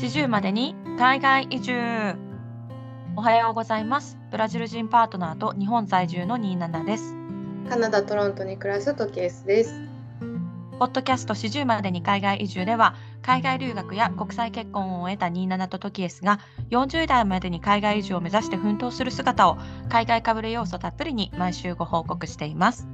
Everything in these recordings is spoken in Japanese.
四十までに海外移住。おはようございます。ブラジル人パートナーと日本在住の27です。カナダ・トロントに暮らすトキエスです。ポッドキャスト四十までに海外移住では海外留学や国際結婚を終えた27とトキエスが40代までに海外移住を目指して奮闘する姿を海外かぶれ要素たっぷりに毎週ご報告しています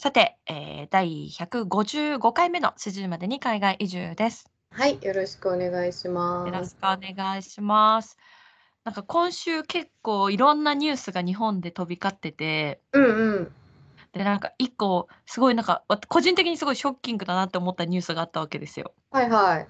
さて、えー、第155回目の四十までに海外移住ですはい、よろしくお願いしまよろしす。くお願いしますなんか今週結構いろんなニュースが日本で飛び交っててうんうん。でなんか一個すごいなんかわ個人的にすごいショッキングだなって思ったニュースがあったわけですよ。はいはい。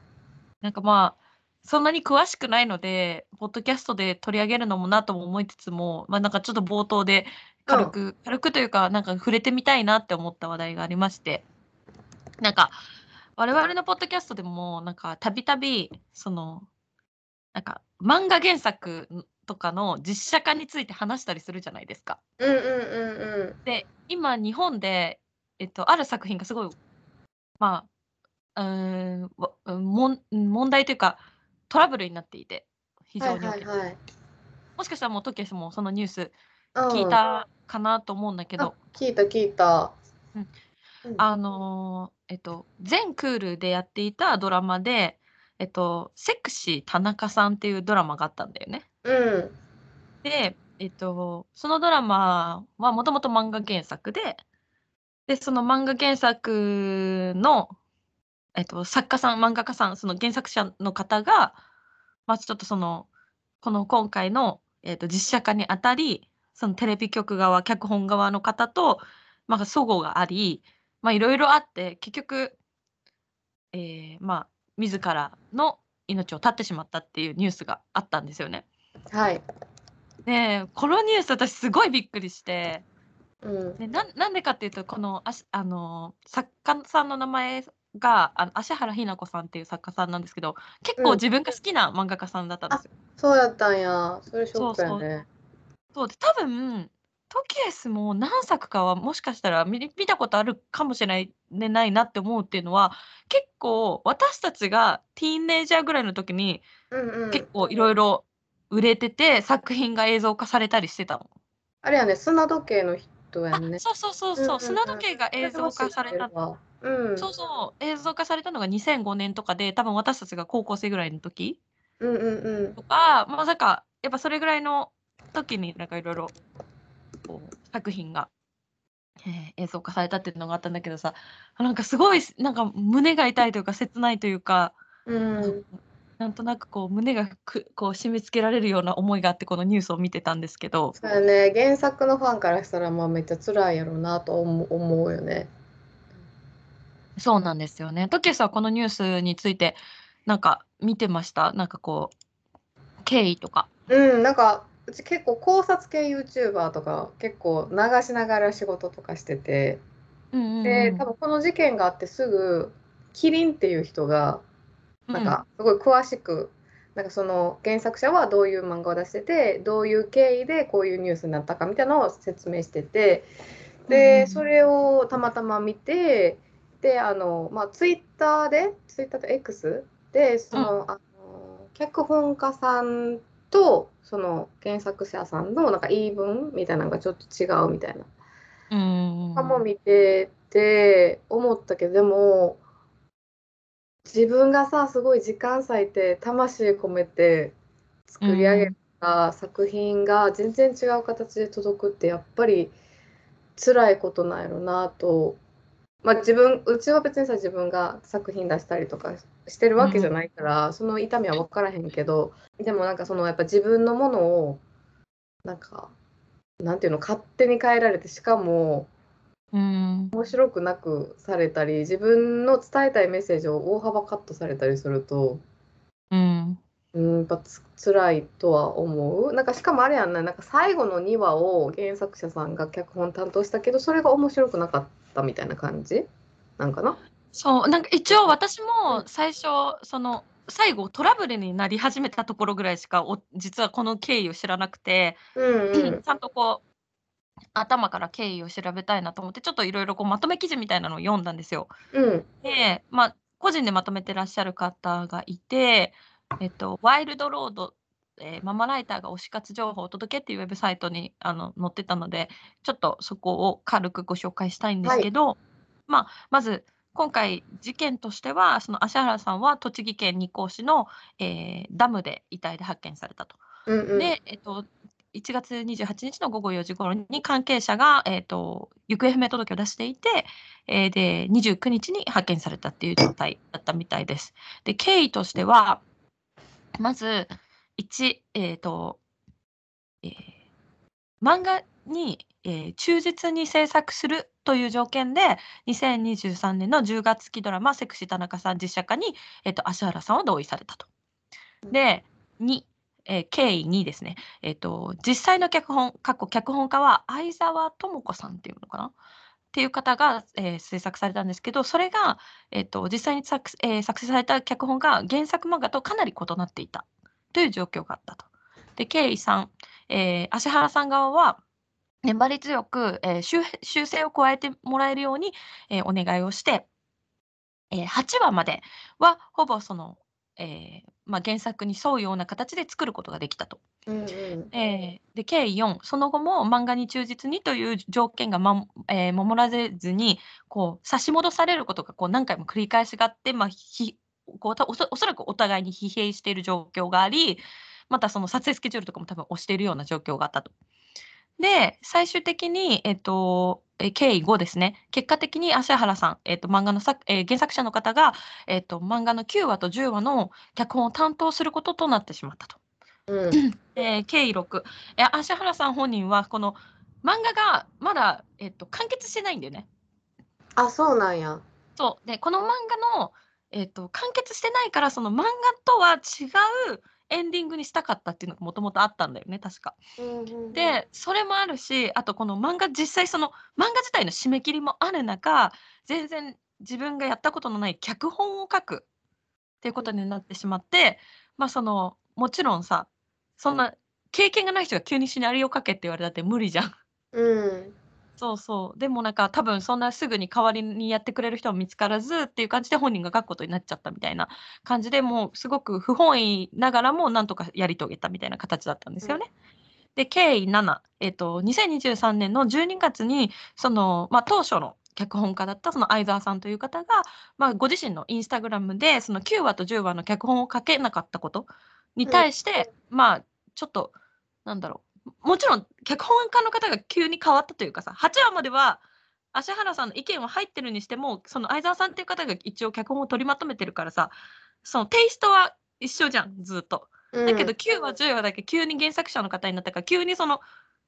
なんかまあそんなに詳しくないのでポッドキャストで取り上げるのもなとも思いつつもまあなんかちょっと冒頭で軽く、軽くというかなんか触れてみたいなって思った話題がありましてなんか我々のポッドキャストでもなんかたびたびそのなんか漫画原作とかの実写化について話したりするじゃないですか。うんうんうんうん。で今日本で、えっと、ある作品がすごいまあうーん問題というかトラブルになっていて非はい常に大きい、はいはい。もしかしたらもうトキエスもそのニュースうん聞いたかなと思うんだけど、あ聞いた聞いた。うんうんあのーえっと全クールでやっていたドラマで「えっと、セクシー田中さん」っていうドラマがあったんだよね。うん。で、えっと、そのドラマはもともと漫画原作で、で、その漫画原作の、えっと、作家さん、漫画家さん、その原作者の方が、まあ、ちょっとその、この今回の、えっと、実写化にあたり、そのテレビ局側、脚本側の方と、まあ、齟齬があり、まあ、いろいろあって、結局、えーまあ、自らの命を絶ってしまったっていうニュースがあったんですよね。はい。でこのニュース私すごいびっくりしてうん。でなんなんでかっていうとこのあしあの作家さんの名前があの芦原ひな子さんっていう作家さんなんですけど結構うん自分が好きな漫画家さんだったんですよ。そうやったんや。それショックやそうね。そうで多分トキエスも何作かはもしかしたら見見たことあるかもしれない,、ね、ないなって思うっていうのは結構私たちがティーンネイジャーぐらいの時にうんうん。結構いろいろ売れてて作品が映像化されたりしてたの。あれやね、砂時計の人やんね。そうそうそうそう、うんうんうん砂時計が映像化された、た。うん。そうそう映像化されたのが2005年とかで多分私たちが高校生ぐらいの時うんうんうん。とかまさかやっぱそれぐらいの時になんかいろいろこう作品が、えー映像化されたっていうのがあったんだけどさなんかすごいなんか胸が痛いというか切ないというか、うん。なんとなくこう胸がくこう締め付けられるような思いがあってこのニュースを見てたんですけどそうやね。原作のファンからしたらまあめっちゃ辛いやろうなと思う思うよね。そうなんですよね。トキエスはこのニュースについてなんか見てました？なんかこう経緯とか。うん、なんかうち結構考察系 YouTuber とか結構流しながら仕事とかしてて、うんうんうん。で、多分この事件があってすぐ、キリンっていう人が、なんうかすごい詳しく、なんかその原作者はどういう漫画を出してて、どういう経緯でこういうニュースになったかみたいなのを説明してて、うんうんで、それをたまたま見て、で、あの、まあ、ツイッターで、ツイッターと X で、その、あの、脚本家さんと、その原作者さんのなんか言い分みたいなのがちょっと違うみたいな。うんかも見てて思ったけどでも自分がさすごい時間割いて魂込めて作り上げた作品が全然違う形で届くってやっぱり辛いことなんやろなと。まあ、自分うちは別にさ自分が作品出したりとかしてるわけじゃないから、その痛みは分からへんけどでもなんかそのやっぱ自分のものをなんかなんていうの勝手に変えられてしかもうん。面白くなくされたり自分の伝えたいメッセージを大幅カットされたりするとうんうんやっぱつ辛いとは思う。なんかしかもあれやんな。なんか最後の2話を原作者さんが脚本担当したけどそれが面白くなかったみたいな感じ？なんかな？そう。なんか一応私も最初その最後トラブルになり始めたところぐらいしかお実はこの経緯を知らなくて、うんうん。ちゃんとこう頭から経緯を調べたいなと思ってちょっといろいろまとめ記事みたいなのを読んだんですよ。うん。で、まあ、個人でまとめてらっしゃる方がいて、えっと、ワイルドロード、えーママライターが推し活情報をお届けっていうウェブサイトにあの載ってたので、ちょっとそこを軽くご紹介したいんですけど、まあ、まず今回事件としては、その芦原さんは栃木県日光市の、えーダムで遺体で発見されたと。うんうん。で、えっと、1月28日の午後4時頃に関係者が、えっと、行方不明届を出していて、えーで、29日に発見されたっていう状態だったみたいです。で、経緯としては、まず、1、えっと、えー漫画に、えー忠実に制作するという条件で、2023年の10月期ドラマ、セクシー田中さん実写化に、えっと、芦原さんは同意されたと。で、2、えー経緯2ですね。えっ、と、実際の脚本、過去脚本家は相沢智子さんっていうのかな？っていう方が、えー制作されたんですけど、それが、えっと実際に作,、えー作成された脚本が原作漫画とかなり異なっていたという状況があったと。で、経緯3、えー芦原さん側は、粘り強く、えー修修正を加えてもらえるように、えーお願いをして、えー8話まではほぼその、えーまあ、原作に沿うような形で作ることができたと。うんうん。えーで計4その後も漫画に忠実にという条件が、まえー守られずにこう差し戻されることがこう何回も繰り返しがあって、まあ、ひこうたおそおそらくお互いに疲弊している状況がありまたその撮影スケジュールとかも多分押しているような状況があったと。で最終的に、えっとえー経緯5ですね結果的に芦原さん、えっと漫画の作、えー原作者の方が、えっと漫画の9話と10話の脚本を担当することとなってしまったと。うん。えー経緯6、えー、芦原さん本人はこの漫画がまだ、えっと完結してないんだよね。あ、そうなんや。そうでこの漫画の、えっと完結してないからその漫画とは違うエンディングにしたかったっていうのがもともとあったんだよね確か。でそれもあるしあとこの漫画実際その漫画自体の締め切りもある中全然自分がやったことのない脚本を書くっていうことになってしまってまあそのもちろんさそんな経験がない人が急にシナリオ書けって言われたって無理じゃん。うん。そうそう。でもなんか多分そんなすぐに代わりにやってくれる人も見つからずっていう感じで本人が書くことになっちゃったみたいな感じでもうすごく不本意ながらもなんとかやり遂げたみたいな形だったんですよね。で経緯7、えっと2023年の12月にその、まあ、当初の脚本家だったその相沢さんという方が、まあ、ご自身のインスタグラムでその9話と10話の脚本を書けなかったことに対して、まあちょっとなんだろうもちろん脚本家の方が急に変わったというかさ8話までは芦原さんの意見は入ってるにしてもその相沢さんっていう方が一応脚本を取りまとめてるからさそのテイストは一緒じゃんずっと。だけど9話10話だけ急に原作者の方になったから急にその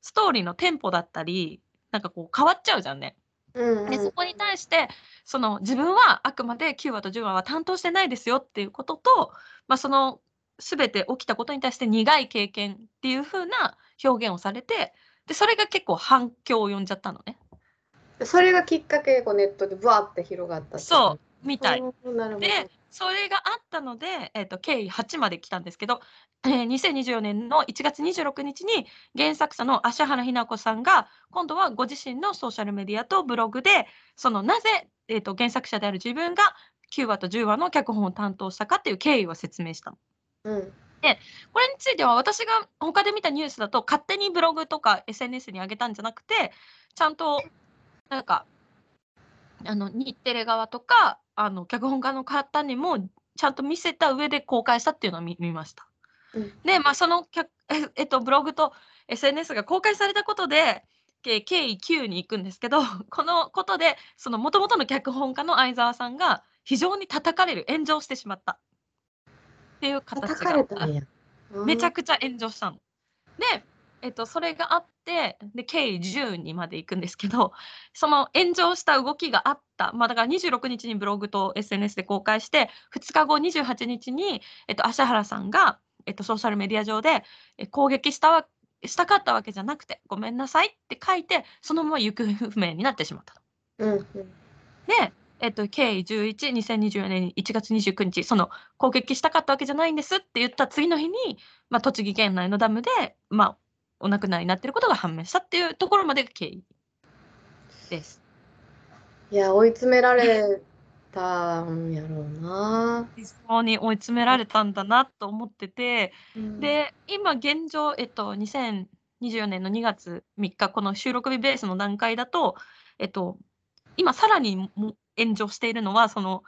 ストーリーのテンポだったりなんかこう変わっちゃうじゃんね。うん、でそこに対してその自分はあくまで9話と10話は担当してないですよっていうことと、まあ、その全て起きたことに対して苦い経験っていう風な表現をされてでそれが結構反響を呼んじゃったのね。それがきっかけでこうネットでブワーって広がったそうみたい。でそれがあったので、えー、と経緯8まで来たんですけど、えー2024年の1月26日に原作者の芦原ひな子さんが今度はご自身のソーシャルメディアとブログでそのなぜ、えー、と原作者である自分が9話と10話の脚本を担当したかっていう経緯を説明したの。うん。これについては私が他で見たニュースだと勝手にブログとか SNS に上げたんじゃなくてちゃんとなんかあの日テレ側とかあの脚本家の方にもちゃんと見せた上で公開したっていうのを見見ました。うんでまあその脚え えっとブログと SNS が公開されたことでけ経緯9に行くんですけど このことでその元々の脚本家の相沢さんが非常に叩かれる炎上してしまったっていう形叩が。めちゃくくちゃ炎上したの。で、えっと、それがあってで経緯10にまで行くんですけどその炎上した動きがあった、まあ、だから26日にブログと SNS で公開して2日後28日に、えっと、芦原さんが、えっと、ソーシャルメディア上でえ攻撃したわしたかったわけじゃなくてごめんなさいって書いてそのまま行方不明になってしまったと。うんうん。で、えっと、経緯11、2024年1月29日、その攻撃したかったわけじゃないんですって言った次の日に、まあ、栃木県内のダムで、まあ、お亡くなりになってることが判明したっていうところまでが経緯です。いや追い詰められたんやろうな。非常に追い詰められたんだなと思ってて、うん、で今現状、えっと、2024年の2月3日この収録日ベースの段階だと、えっと、今さらにも炎上しているのはその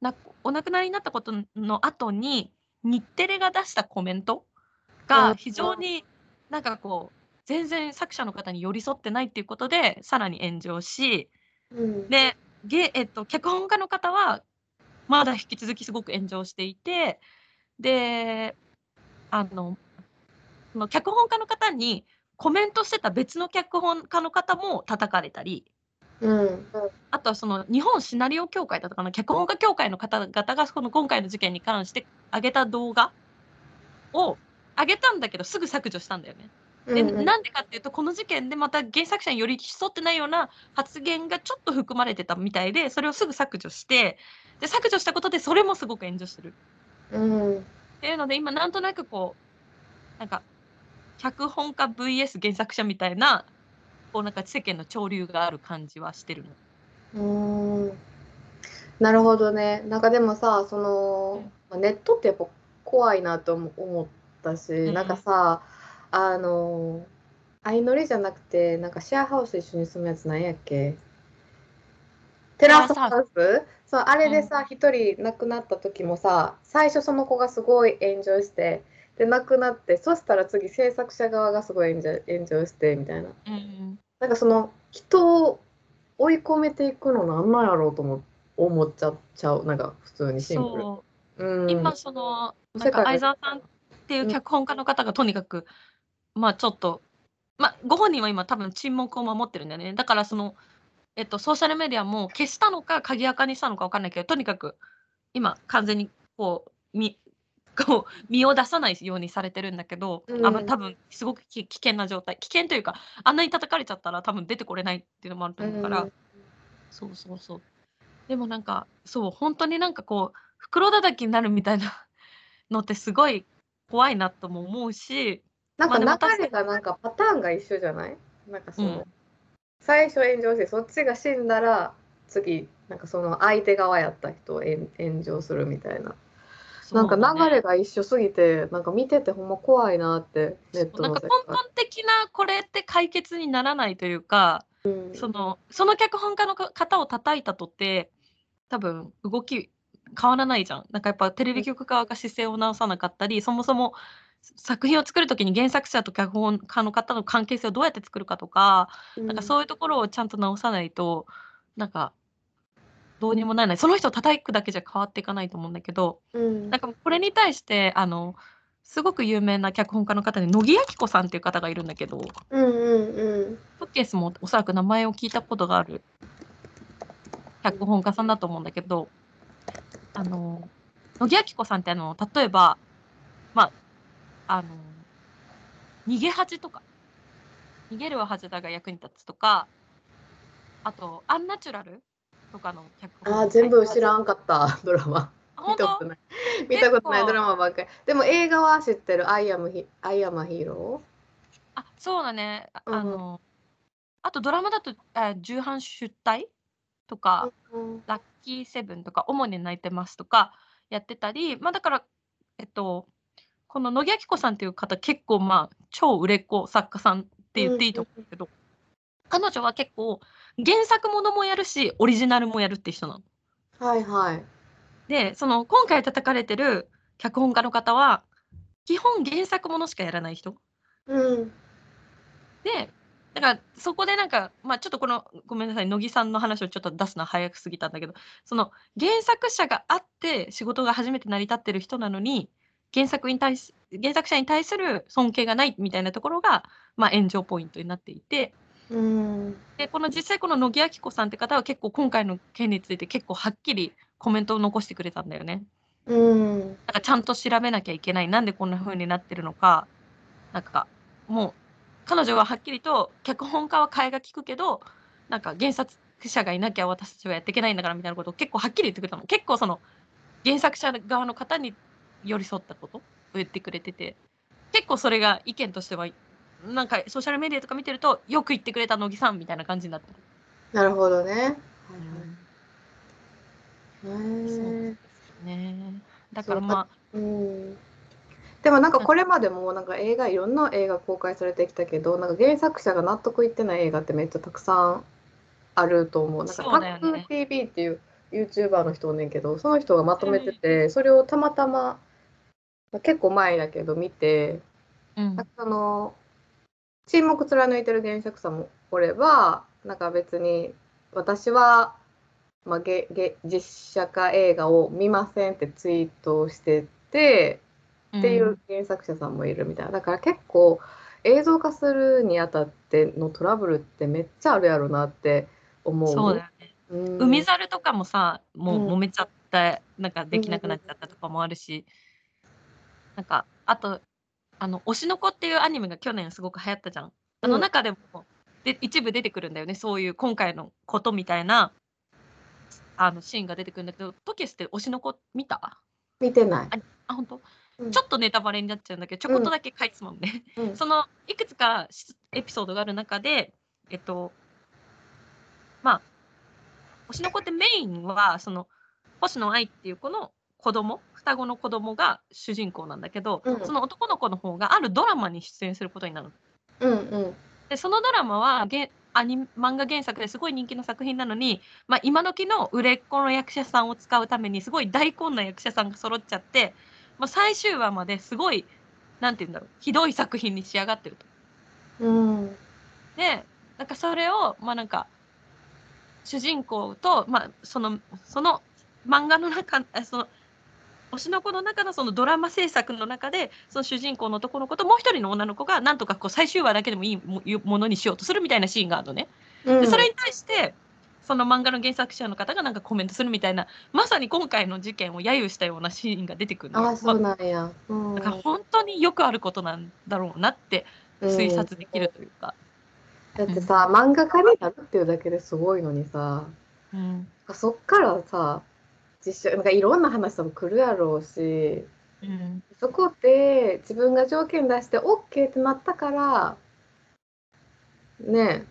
なお亡くなりになったことの後に日テレが出したコメントが非常になんかこう全然作者の方に寄り添ってないっていうことでさらに炎上しうん、で、げえっと、脚本家の方はまだ引き続きすごく炎上していてであの脚本家の方にコメントしてた別の脚本家の方も叩かれたりうん。あとはその日本シナリオ協会だったかな脚本家協会の方々がこの今回の事件に関して上げた動画を上げたんだけどすぐ削除したんだよね。でうん。なんでかっていうとこの事件でまた原作者により沿ってないような発言がちょっと含まれてたみたいでそれをすぐ削除してで削除したことでそれもすごく炎上してる。うん。っていうので今なんとなくこうなんか脚本家 VS 原作者みたいなこうなんか世間の潮流がある感じはしてるの。うーん。なるほどね。なんかでもさ、その、まあネットってやっぱ怖いなと思思ったし、ん。なんかさ、あの、相乗りじゃなくて、なんかシェアハウス一緒に住むやつなんやっけ？テラスハウス？そう、あれでさ、一人亡くなった時もさ、最初その子がすごい炎上して、で、亡くなって、そしたら次制作者側がすごい炎上炎上して、みたいな。うんなんかその人を追い込めていくのなんなんやろうと思思っちゃっちゃう。なんか普通にシンプル。そう。うん、今そのなんか相沢さんっていう脚本家の方がとにかく、まあちょっとまあご本人は今多分沈黙を守ってるんだよね。だからそのえっとソーシャルメディアも消したのか鍵垢にしたのか分かんないけどとにかく今完全にこうみこう身を出さないようにされてるんだけど、うん。あま多分すごくき危険な状態。危険というかあんなに叩かれちゃったら多分出てこれないっていうのもあると思うから、うん。そうそうそう。でもなんか、そう、本当になんかこう、袋叩きになるみたいなのってすごい怖いなとも思うし、なんか流れがなんかパターンが一緒じゃない？なんかその、うん。最初炎上してそっちが死んだら次なんかその相手側やった人を炎炎上するみたいな。なんか流れが一緒すぎてなんか見ててほんま怖いなってネットなんか根本的なこれって解決にならないというか、うん。そのその脚本家のか方を叩いたとって多分動き変わらないじゃん。なんかやっぱテレビ局側が姿勢を直さなかったり、そもそも作品を作る時に原作者と脚本家の方の関係性をどうやって作るかとか、なんかそういうところをちゃんと直さないと、なんか、どうにもならない。その人を叩くだけじゃ変わっていかないと思うんだけど、うんなんかこれに対して、あの、すごく有名な脚本家の方で、乃木明子さんっていう方がいるんだけど、うんうんうんフッケースもおそらく名前を聞いたことがある脚本家さんだと思うんだけど、あの、乃木明子さんってあの、例えば、まあ、あの、逃げ恥とか、逃げるは恥だが役に立つとか、あと、アンナチュラルとかの脚本あー全部知らんかった ドラマ。見たことない。見たことないドラマばっかり。でも映画は知ってる「アイアムヒアイアムアヒーローあそうだね。あうん。あの、あとドラマだと、あ重版出来とか、ー」ラッキーセブンとか、主に泣いてますとかやってたり、まあだから、えっと、この乃木明子さんっていう方、結構まあ、超売れっ子作家さんって言っていいと思うけど、彼女は結構、原作ものもやるし、オリジナルもやるって人なの。はいはいで、その、今回叩かれてる脚本家の方は、基本原作ものしかやらない人。うんで、だからそこでなんか、まあ、ちょっとこのごめんなさい乃木さんの話をちょっと出すのは早くすぎたんだけどその原作者があって仕事が初めて成り立ってる人なのに原作に対し原作者に対する尊敬がないみたいなところが、まあ、炎上ポイントになっていてうんでこの実際この乃木明子さんって方は結構今回の件について結構はっきりコメントを残してくれたんだよね。うんなんかちゃんと調べなきゃいけない。なんでこんな風になってるのか。なんか、もう、彼女ははっきりと、脚本家は替えが利くけど、なんか原作者がいなきゃ私たちはやっていけないんだからみたいなことを結構はっきり言ってくれたの。結構その、原作者側の方に寄り添ったことを言ってくれてて、結構それが意見としてはなんかソーシャルメディアとか見てるとよく言ってくれた乃木さんみたいな感じになってる。なるほどね。うんへそうえですね。だからまあうんでもなんかこれまでもなんか映画いろんな映画公開されてきたけどなんか原作者が納得いってない映画ってめっちゃたくさんあると思う。なんかそうだよねタック TV っていう YouTuber の人おんねんけどその人がまとめててそれをたまたままあ結構前だけど見てうんなんかその沈黙貫いてる原作者もおればなんか別に私は、まあ、げげ実写化映画を見ませんってツイートをしててっていう原作者さんもいるみたいな。だから結構映像化するにあたってのトラブルってめっちゃあるやろなって思う。そうだよね。うん。海猿とかもさもううん。揉めちゃって、なんかできなくなっちゃったとかもあるし、なんかあとあの「推しの子」っていうアニメが去年すごく流行ったじゃん。あのうん。中でも、で一部出てくるんだよね。そういう今回のことみたいなあのシーンが出てくるんだけどトキスって推しの子見た？見てない。あ本当、うん。ちょっとネタバレになっちゃうんだけどちょこっとだけ書いてもんね。うん。そのいくつかしエピソードがある中で、えっと、まあ、推しの子ってメインは、その、星野愛っていう子の子供、双子の子供が主人公なんだけど、うんその男の子の方があるドラマに出演することになるの。うんうんで、そのドラマはげアニ漫画原作ですごい人気の作品なのに、まあ、今時の売れっ子の役者さんを使うためにすごい大根な役者さんが揃っちゃって、まあ、最終話まですごいなんて言うんだろうひどい作品に仕上がってると。うんでなんかそれをまあなんか主人公と、まあ、そのその漫画の中あその推しの子の中のそのドラマ制作の中でその主人公の男の子ともう一人の女の子がなんとかこう最終話だけでもいいもものにしようとするみたいなシーンがあるのね。うん。でそれに対してその漫画の原作者の方がなんかコメントするみたいなまさに今回の事件を揶揄したようなシーンが出てくるのよ。ああそうまあなんや。うん。だから本当によくあることなんだろうなって推察できるというか。だってさ、漫画家になるっていうだけですごいのにさ、うん。そっからさ、実写、なんかいろんな話も来るやろうし、うんそこで自分が条件出して OK ってなったから、ね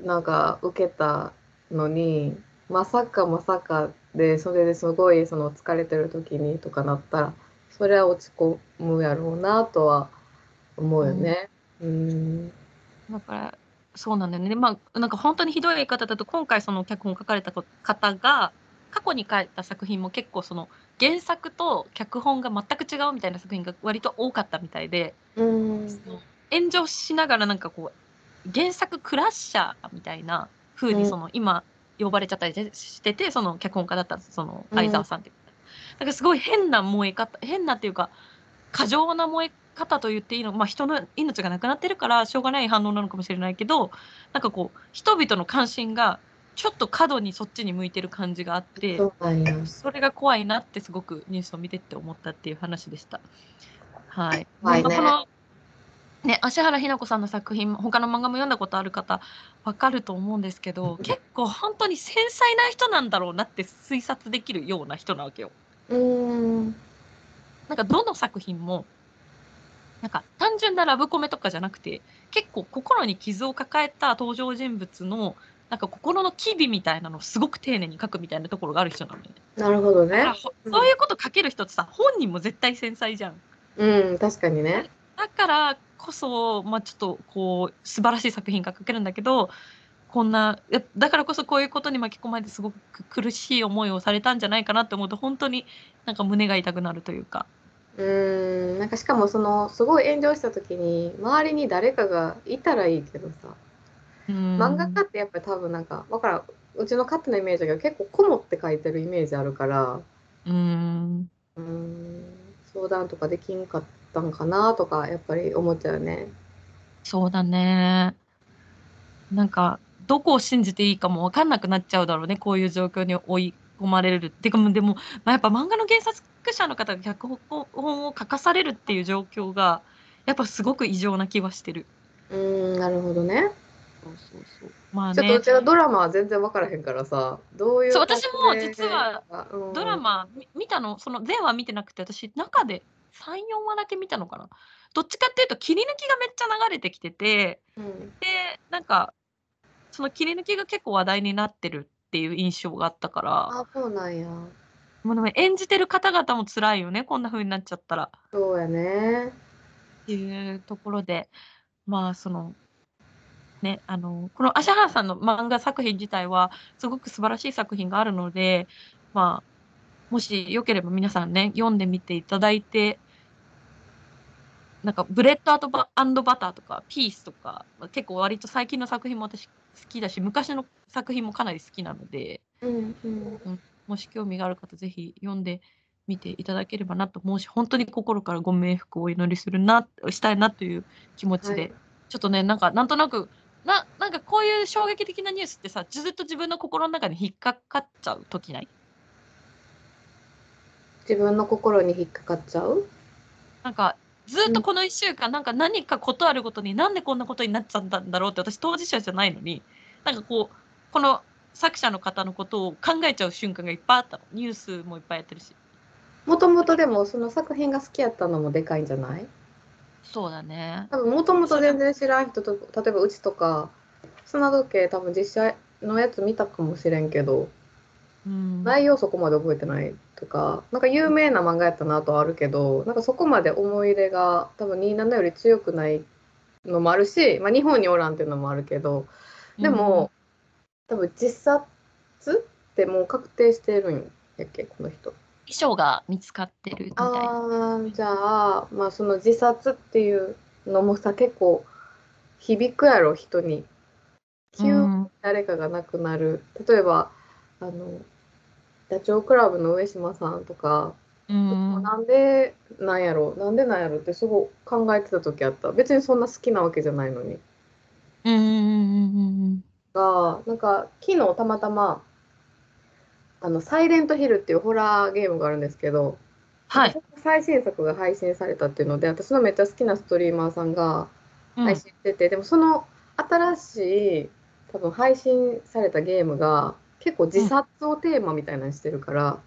え、なんか受けたのに、まさかまさかで、それですごいその疲れてる時にとかなったら、それは落ち込むやろうなとは思うよね。うん。だからそうなんだよね。でまあなんか本当にひどい言い方だと今回その脚本を書かれた方が過去に書いた作品も結構その原作と脚本が全く違うみたいな作品が割と多かったみたいで、うん。炎上しながらなんかこう原作クラッシャーみたいな風うんにその、今呼ばれちゃったりしててその脚本家だったそのうん相沢さんって。だからすごい変な燃え方変なっていうか過剰な燃え方と言っていいのまあ人の命がなくなってるからしょうがない反応なのかもしれないけどなんかこう人々の関心がちょっと過度にそっちに向いてる感じがあってそれが怖いなってすごくニュースを見てって思ったっていう話でした。はい。怖いねまあこのね、芦原日奈子さんの作品他の漫画も読んだことある方わかると思うんですけど結構本当に繊細な人なんだろうなって推察できるような人なわけよ。うん。なんかどの作品もなんか単純なラブコメとかじゃなくて結構心に傷を抱えた登場人物のなんか心の機微みたいなのをすごく丁寧に書くみたいなところがある人なのね。なるほどねそういうこと書ける人ってさ本人も絶対繊細じゃん。うん、確かにね。だからこそ、まあ、ちょっとこう素晴らしい作品が書けるんだけどこんなだからこそこういうことに巻き込まれてすごく苦しい思いをされたんじゃないかなって思うと本当になんか胸が痛くなるというか。うん、なんかしかもそのすごい炎上した時に周りに誰かがいたらいいけどさ、漫漫画家ってやっぱり多分なんかわからんうちの勝手なイメージだけど結構こもって書いてるイメージあるから、うんうん、相談とかできんかったんかなとかやっぱり思っちゃうよね。そうだね。なんか、どこを信じていいかも分かんなくなっちゃうだろうね、こういう状況に追い込まれる。ってか、でも、まあ、やっぱ漫画の原作者の方が脚本を書かされるっていう状況が、やっぱすごく異常な気はしてる。うん、なるほどね。そうそうそう。まあねちょっとうち、はドラマは全然分からへんからさ、どういうそう私もで実は、うんドラマみ見たの、その全話見てなくて、私、中で3、4話だけ見たのかな。どっちかっていうと切り抜きがめっちゃ流れてきててうんでなんかその切り抜きが結構話題になってるっていう印象があったからあ、そうなんや。もうでも演じてる方々も辛いよねこんな風になっちゃったらそうやね。っていうところでまあそのねあのこの芦原さんの漫画作品自体はすごく素晴らしい作品があるのでまあもしよければ皆さんね読んでみていただいてなんかブレッドアンドバターとかピースとか結構割と最近の作品も私好きだし昔の作品もかなり好きなのでうんうん。もし興味がある方ぜひ読んでみていただければなと思うし本当に心からご冥福をお祈りするなしたいなという気持ちで、はいちょっとねなんかなんとなくななんかこういう衝撃的なニュースってさずっと自分の心の中に引っかかっちゃう時ない？自分の心に引っかかっちゃう？なんかずっとこの1週間、なんか何かことあるごとになんでこんなことになっちゃったんだろうって私当事者じゃないのになんかこうこの作者の方のことを考えちゃう瞬間がいっぱいあったの。ニュースもいっぱいやってるし。もともとでもその作品が好きやったのもでかいんじゃない？そうだね。多分もともと全然知らん人と例えばうちとか砂時計多分実写のやつ見たかもしれんけどうん。内容そこまで覚えてないとかなんか有名な漫画やったなとはあるけどなんかそこまで思い入れが多分27より強くないのもあるし、まあ、日本におらんっていうのもあるけどでも、多分自殺ってもう確定してるんやっけこの人。衣装が見つかってるみたい。な。ああじゃあまあその自殺っていうのもさ結構響くやろ人に。急にうん。誰かが亡くなる。例えばあのダチョウ倶楽部の上島さんとか、うん。なんでなんやろなんでなんやろってすごい考えてた時あった。別にそんな好きなわけじゃないのに。うんうんうん。がなんか昨日たまたまあの「サイレントヒル」っていうホラーゲームがあるんですけど、はい。最新作が配信されたっていうので私のめっちゃ好きなストリーマーさんがうん配信してて、でもその新しい多分配信されたゲームが結構自殺をテーマみたいなのにしてるから、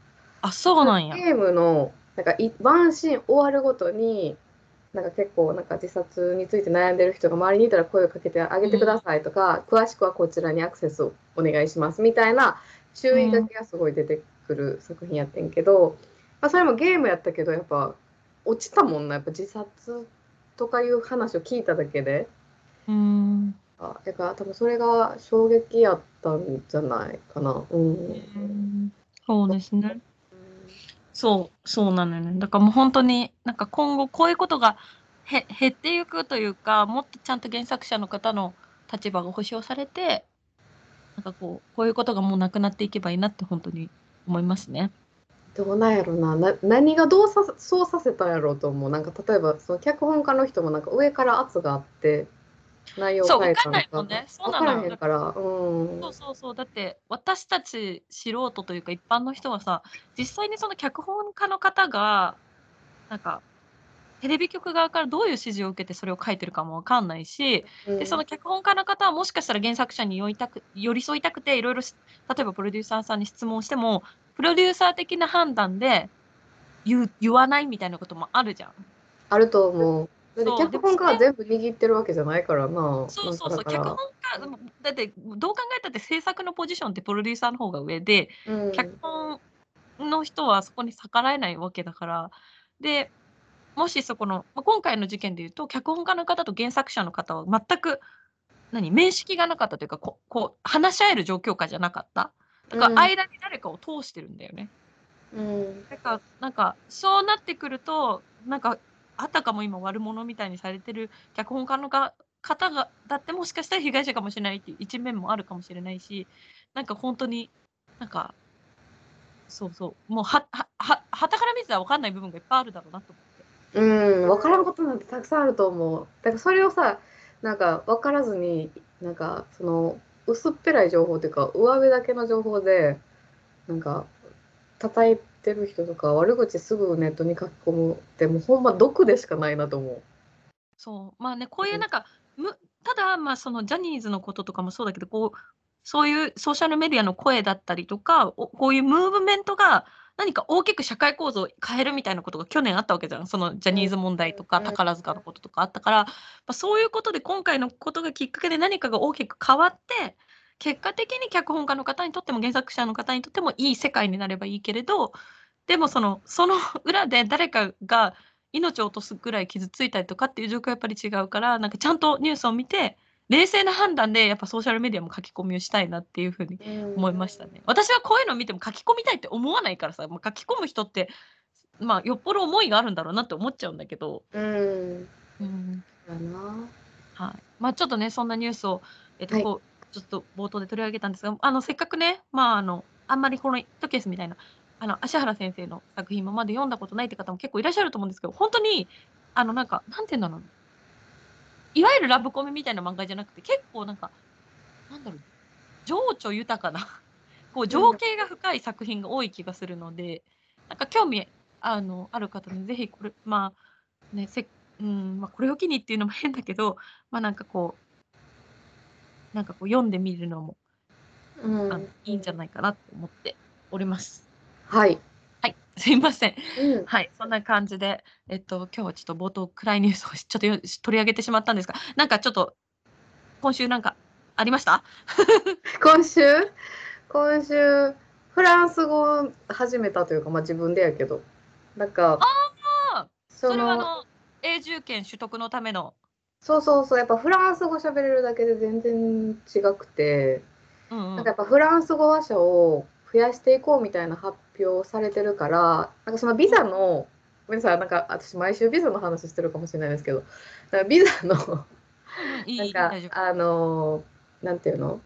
あ、そうなんや。ゲームのなんかいワンシーン終わるごとになんか結構なんか自殺について悩んでる人が周りにいたら声をかけてあげてくださいとか、詳しくはこちらにアクセスをお願いしますみたいな注意書きがすごい出てくる作品やってんけど、まあ、それもゲームやったけどやっぱ落ちたもんなやっぱ自殺とかいう話を聞いただけで。うん。あだから多分それが衝撃やったんじゃないかな。うん。うんそうですね。そう、そうなのよね。だからもう本当に、なんか今後こういうことがへ減っていくというか、もっとちゃんと原作者の方の立場が保障されて、なんかこう、こういうことがもうなくなっていけばいいなって本当に思いますね。どうなんやろなな何がどうさそうさせたんやろうと思う。なんか例えばその脚本家の人もなんか上から圧があって内容変えたのわかんないもんね。そう分なのからへんから。うん。そうそうそう。だって私たち素人というか一般の人はさ、実際にその脚本家の方が、なんか、テレビ局側からどういう指示を受けてそれを書いてるかもわかんないし、うん。でその脚本家の方はもしかしたら原作者に寄りたく寄り添いたくていろいろし例えばプロデューサーさんに質問してもプロデューサー的な判断で言う言わないみたいなこともあるじゃん。あると思う。だって脚本家は全部握ってるわけじゃないからなそうそうそう。脚本家だってどう考えたって制作のポジションってプロデューサーの方が上でうん。脚本の人はそこに逆らえないわけだから。でもしそこのまあ今回の事件でいうと脚本家の方と原作者の方は全く何面識がなかったというかここう話し合える状況下じゃなかった。だかうん。ら間に誰かを通してるんだよね、うん。だからなんかそうなってくるとなんかあたかも今悪者みたいにされてる脚本家のが方がだってもしかしたら被害者かもしれないっていう一面もあるかもしれないしなんか本当になんかそうそうもうははは旗から見てたら分かんない部分がいっぱいあるだろうなと思って。うん、分からんことなんてたくさんあると思う。だからそれをさ、なんか分からずに、なんかその薄っぺらい情報っていうか、上辺だけの情報で、なんか叩いてる人とか悪口すぐネットに書き込むって、もうほんま毒でしかないなと思う。そうまあねこういうなんか、むただまあそのジャニーズのこととかもそうだけどこうそういうソーシャルメディアの声だったりとかこういうムーブメントが何か大きく社会構造を変えるみたいなことが去年あったわけじゃん。そのジャニーズ問題とかうん宝塚のこととかあったから、まあ、そういうことで今回のことがきっかけで何かが大きく変わって、結果的に脚本家の方にとっても原作者の方にとってもいい世界になればいいけれど、でもそのその裏で誰かが命を落とすぐらい傷ついたりとかっていう状況はやっぱり違うから、なんかちゃんとニュースを見て、冷静な判断でやっぱソーシャルメディアも書き込みをしたいなっていうふうに思いましたね。私はこういうのを見ても書き込みたいって思わないからさ、まあ、書き込む人って、まあ、よっぽど思いがあるんだろうなって思っちゃうんだけど、うん。うんだな。はいまあ、ちょっとね、そんなニュースを、えっとはいこうちょっと冒頭で取り上げたんですが、あのせっかくね、まあ、あのあんまりこのイットケースみたいな、あの芦原先生の作品今まで読んだことないって方も結構いらっしゃると思うんですけど、本当に、あのなんか、なんていうんだろう、いわゆるラブコメみたいな漫画じゃなくて、結構なんか、なんだろう、情緒豊かな、こう情景が深い作品が多い気がするので、なんか興味あのある方にぜひこれ、まあねせうんまあ、これを機にっていうのも変だけど、まあ、なんかこう、なんかこう読んでみるのもうんいいんじゃないかなと思っております。はい。はい、すいません。うん。はい、そんな感じで、えっと、今日はちょっと冒頭暗いニュースをちょっとよ取り上げてしまったんですが、なんかちょっと今週なんかありました？今週？今週フランス語を始めたというか、まあ自分でやけど。なんか、あそそれはあの、の永住権取得のための、そうそうそう、やっぱフランス語喋れるだけで全然違くて、うんうん。なんかやっぱフランス語話者を増やしていこうみたいな発表されてるから、なんかそのビザの、ごめんなさい、なんか私毎週ビザの話してるかもしれないですけど、なんかビザの、なんかあのーなんていうの？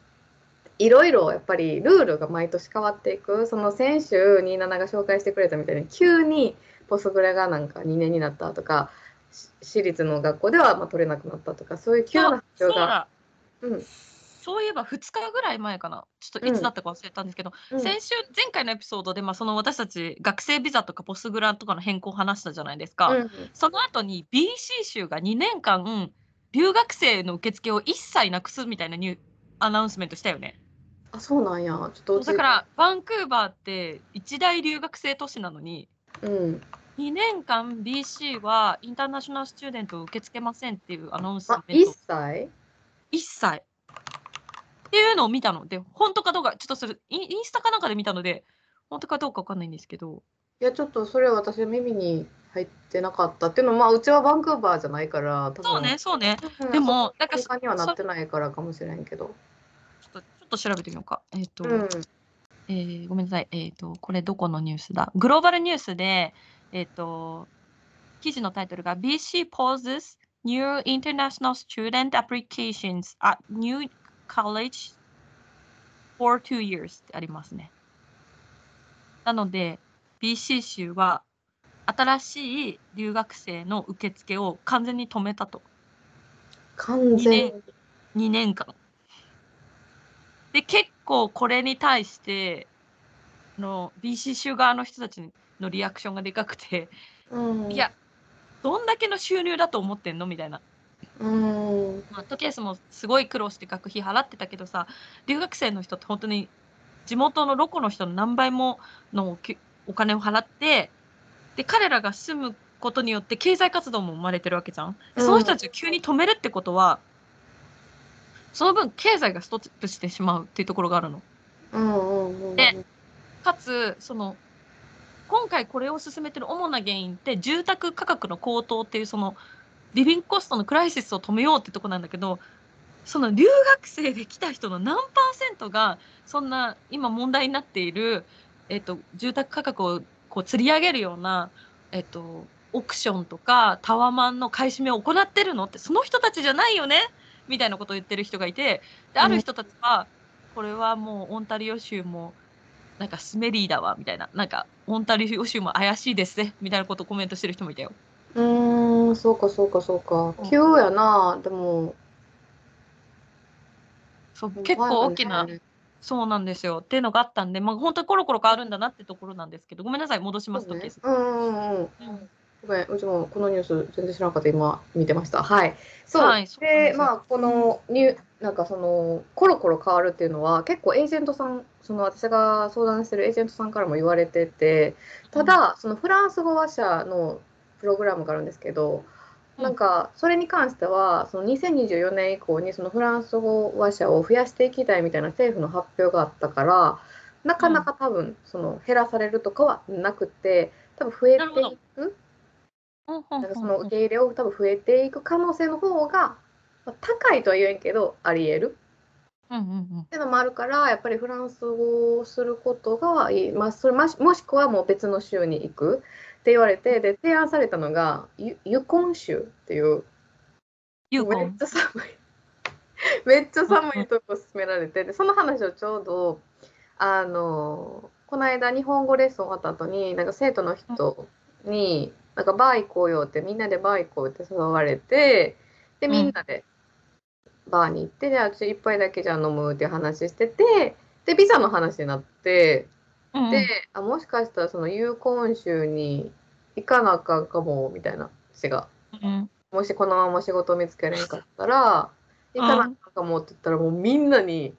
いろいろやっぱりルールが毎年変わっていく。その先週27が紹介してくれたみたいに急にポスグレがなんか2年になったとかし私立の学校ではまあ取れなくなったとかそういう急な発表が。うんそういえば2日ぐらい前かな、ちょっといつだったか忘れたんですけど、うん。先週、前回のエピソードで、まあ、その私たち学生ビザとかポスグラとかの変更を話したじゃないですか。うん。その後に BC 州が2年間、留学生の受付を一切なくすみたいなニューアナウンスメントしたよね。あそうなんや。ちょっとだから、バンクーバーって一大留学生都市なのに、うん。2年間 BC はインターナショナルスチューデントを受け付けませんっていうアナウンスメント。切？一切。っていうのを見たので、本当かどうか、ちょっとそれイン、インスタかなんかで見たので、本当かどうかわかんないんですけど、いやちょっとそれは私は耳に入ってなかったっていうのはまあうちはバンクーバーじゃないから多分そうね、そうね。うんでも、なんかにはなってないからかもしれんけど。ちょっとちょっと調べてみようか。えっ、と、うんえーごめんなさい。えっ、と、これどこのニュースだ？グローバルニュースで、えっ、と、記事のタイトルが BC pauses new international student applications at new college for two years ってありますね。なので、BC 州は新しい留学生の受付を完全に止めたと。完全2年間。で、結構これに対しての BC 州側の人たちのリアクションがでかくて、うんいや、どんだけの収入だと思ってんの？みたいな。うんまあ、トケースもすごい苦労して学費払ってたけどさ、留学生の人って本当に地元のロコの人の何倍ものお金を払って、で、彼らが住むことによって経済活動も生まれてるわけじゃん。でその人たちを急に止めるってことは、その分経済がストップしてしまうっていうところがあるの。うんうんでかつ、その、今回これを進めてる主な原因って、住宅価格の高騰っていう、その、リビングコストのクライシスを止めようってとこなんだけど、その留学生で来た人の何パーセントが、そんな今問題になっている、えっと、住宅価格をこう釣り上げるような、えっと、オークションとかタワマンの買い占めを行ってるのって、その人たちじゃないよね？みたいなことを言ってる人がいて、である人たちは、これはもうオンタリオ州もなんかスメリーだわみたいな、なんかオンタリオ州も怪しいですねみたいなことをコメントしてる人もいたよ。うーんそうかそうかそうか。うん。急やな。でも。そう結構大きな、そうなんですよ。っていうのがあったんで、まあ、本当にコロコロ変わるんだなってところなんですけど、ごめんなさい、戻しますと、ケース。うんうんうんうん。ごめんうちもこのニュース全然知らなかった今見てました。はい。そう、はいそうなんですよ。でまあこのニュなんかそのコロコロ変わるっていうのは結構エージェントさんその私が相談してるエージェントさんからも言われててただそのフランス語話者のプログラムがあるんですけどなんかそれに関してはその2024年以降にそのフランス語話者を増やしていきたいみたいな政府の発表があったからなかなか多分その減らされるとかはなくて多分増えていくなんかその受け入れを多分増えていく可能性の方がまあ、高いとは言えんけどありえる。うんうんうん、っていうのもあるからやっぱりフランス語をすることがいい、まあ、それもしくはもう別の州に行くって言われてで提案されたのがユユコン州っていうめっちゃ寒い。めっちゃ寒いとこ勧められてでその話をちょうどあのこの間日本語レッスン終わった後になんか生徒の人になんかバー行こうよってみんなでバー行こうって誘われてでみんなでバーに行って、じゃあ私一杯だけじゃ飲むっていう話してて、で、ビザの話になって、うん、で、あ、もしかしたらそのユーコン州に行かなあかんかも、みたいな、私が。うん、もしこのまま仕事を見つけれんかったら、行かなあかんかもって言ったら、もうみんなに、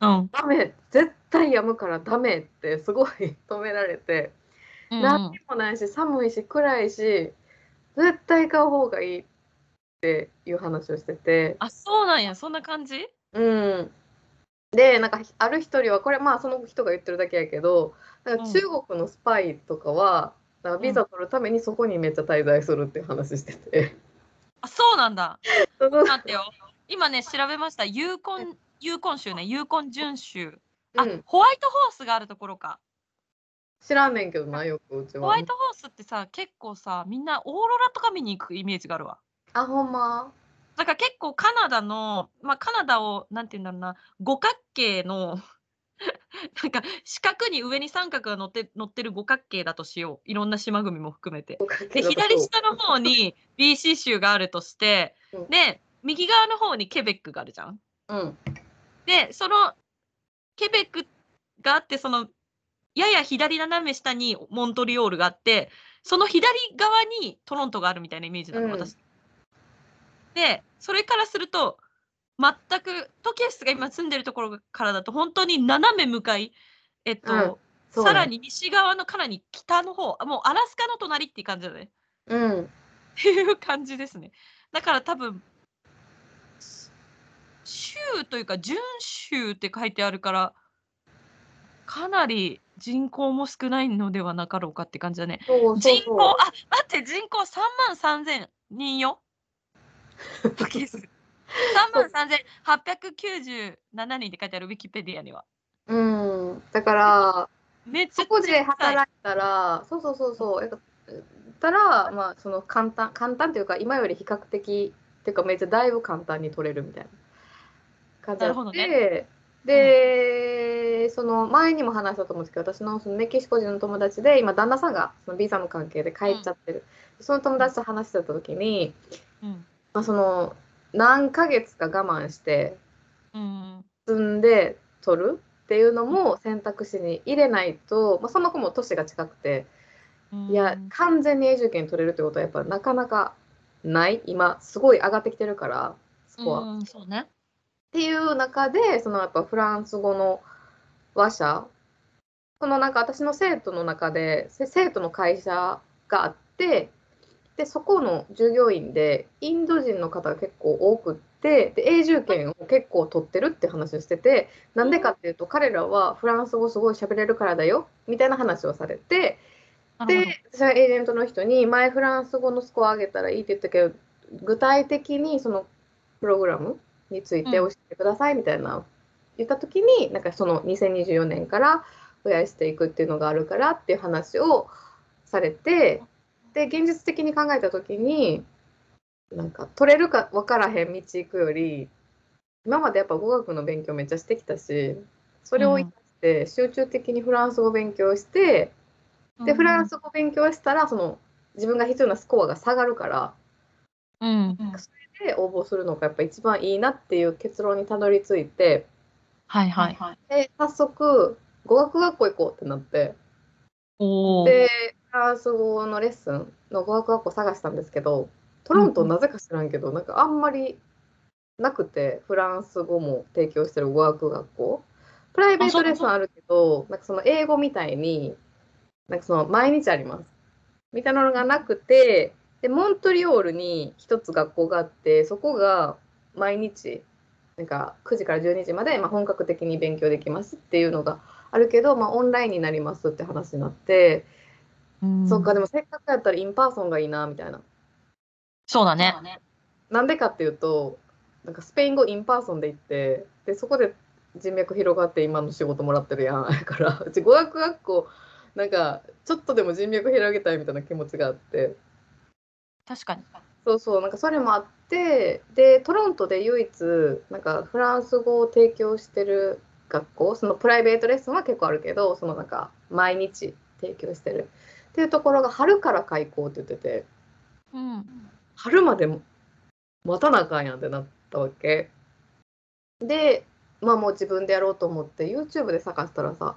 うん、ダメ、絶対やむからダメってすごい止められて、うん、何にもないし、寒いし、暗いし、絶対買う方がいいっていう話をしてて。あ、そうなんや、そんな感じ？うん。で、なんか、ある一人は、これ、まあ、その人が言ってるだけやけど、なんか中国のスパイとかは、なんかビザ取るためにそこにめっちゃ滞在するっていう話してて。あ、そうなんだ。待ってよ。今ね、調べました。ユーコン、ユーコン州ね、ユーコン準州。あ、うん、ホワイトホースがあるところか。知らんねんけどな、よくうちは。ホワイトホースってさ、結構さ、みんなオーロラとか見に行くイメージがあるわ。あ、ほんま？だから結構カナダの、まあ、カナダを、なんて言うんだろうな、五角形の なんか四角に上に三角が乗って乗ってる五角形だとしよう。いろんな島国も含めて。で、左下の方に BC 州があるとして、うん、で、右側の方にケベックがあるじゃん。うん、で、そのケベックがあって、そのやや左斜め下にモントリオールがあって、その左側にトロントがあるみたいなイメージなの、うん、私。で、それからすると、全く、トキエスが今住んでるところからだと、本当に斜め向かい、えっと、うん、さらに西側のかなり北の方、もうアラスカの隣っていう感じだね。うん。っていう感じですね。だから多分、州というか、準州って書いてあるから、かなり人口も少ないのではなかろうかって感じだね。そうそうそう人口、あ、待って、人口3万3000人よ。時です。3万3897人って書いてあるウィキペディアには。うん、だから、めっちゃそこで働いたら、そうそうそうそう、たら、まあ、その簡単、簡単というか、今より比較的、っていうか、めっちゃだいぶ簡単に取れるみたいな。感じで、ね、で、うん、その前にも話したと思うんですけど、私のそのメキシコ人の友達で、今、旦那さんがそのビザの関係で帰っちゃってる、うん、その友達と話してた時に、うんまあ、その何ヶ月か我慢して積んで取るっていうのも選択肢に入れないと、まあ、その子も年が近くて、いや完全に永住権取れるってことはやっぱなかなかない。今すごい上がってきてるからスコア。そうね、っていう中でそのやっぱフランス語の話者そのなんか私の生徒の中で生徒の会社があってでそこの従業員でインド人の方が結構多くってで永住権を結構取ってるって話をしててなんでかっていうと彼らはフランス語すごい喋れるからだよみたいな話をされてで私はエージェントの人に前フランス語のスコア上げたらいいって言ったけど具体的にそのプログラムについて教えてくださいみたいな、言った時になんかその2024年から増やしていくっていうのがあるからっていう話をされてで現実的に考えた時になんか取れるか分からへん道行くより今までやっぱ語学の勉強めっちゃしてきたしそれを生かして集中的にフランス語勉強して、うん、でフランス語勉強したらその自分が必要なスコアが下がるから、うん、それで応募するのがやっぱ一番いいなっていう結論にたどり着いて、はいはい。はい、で早速語学学校行こうってなって。でフランス語のレッスンの語学学校探したんですけど、トロントなぜか知らんけど、なんかあんまりなくてフランス語も提供してる語学学校。プライベートレッスンあるけどなんかその英語みたいになんかその毎日あります。みたいなのがなくてでモントリオールに一つ学校があってそこが毎日なんか9時から12時まで、まあ、本格的に勉強できますっていうのがあるけど、まあ、オンラインになりますって話になって、うんそっかでもせっかくやったら in person がいいなみたいなそうだね。なんでかっていうとなんかスペイン語 in person で行ってでそこで人脈広がって今の仕事もらってるやんだから うち語学学校なんかちょっとでも人脈広げたいみたいな気持ちがあって確かに。そうそうなんかそれもあってでトロントで唯一なんかフランス語を提供してる学校そのプライベートレッスンは結構あるけどそのなんか毎日提供してるっていうところが春から開校って言っててうん。春まで待たなあかんやんってなったわけでまあもう自分でやろうと思って YouTube で探したらさ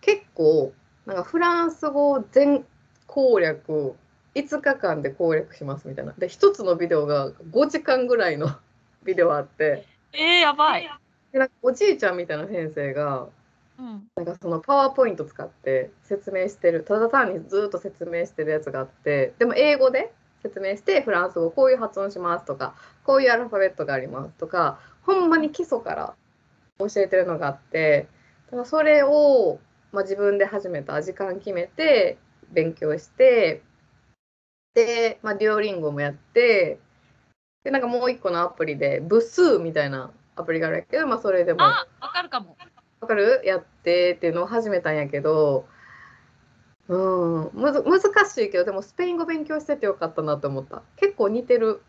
結構なんかフランス語全攻略5日間で攻略しますみたいなで1つのビデオが5時間ぐらいのビデオあってえー、やばい。でなんかおじいちゃんみたいな先生がうん。なんかそのパワーポイント使って説明してるただ単にずっと説明してるやつがあってでも英語で説明してフランス語こういう発音しますとかこういうアルファベットがありますとかほんまに基礎から教えてるのがあってだからそれを、まあ、自分で始めた時間決めて勉強してで、まあ、デュオリンゴもやってでなんかもう一個のアプリで部数みたいなアプリがあるけど、まあ、それでもあ、わかるかも。わかる？やってっていうのを始めたんやけど、うん、むず難しいけどでもスペイン語勉強しててよかったなと思った。結構似てる。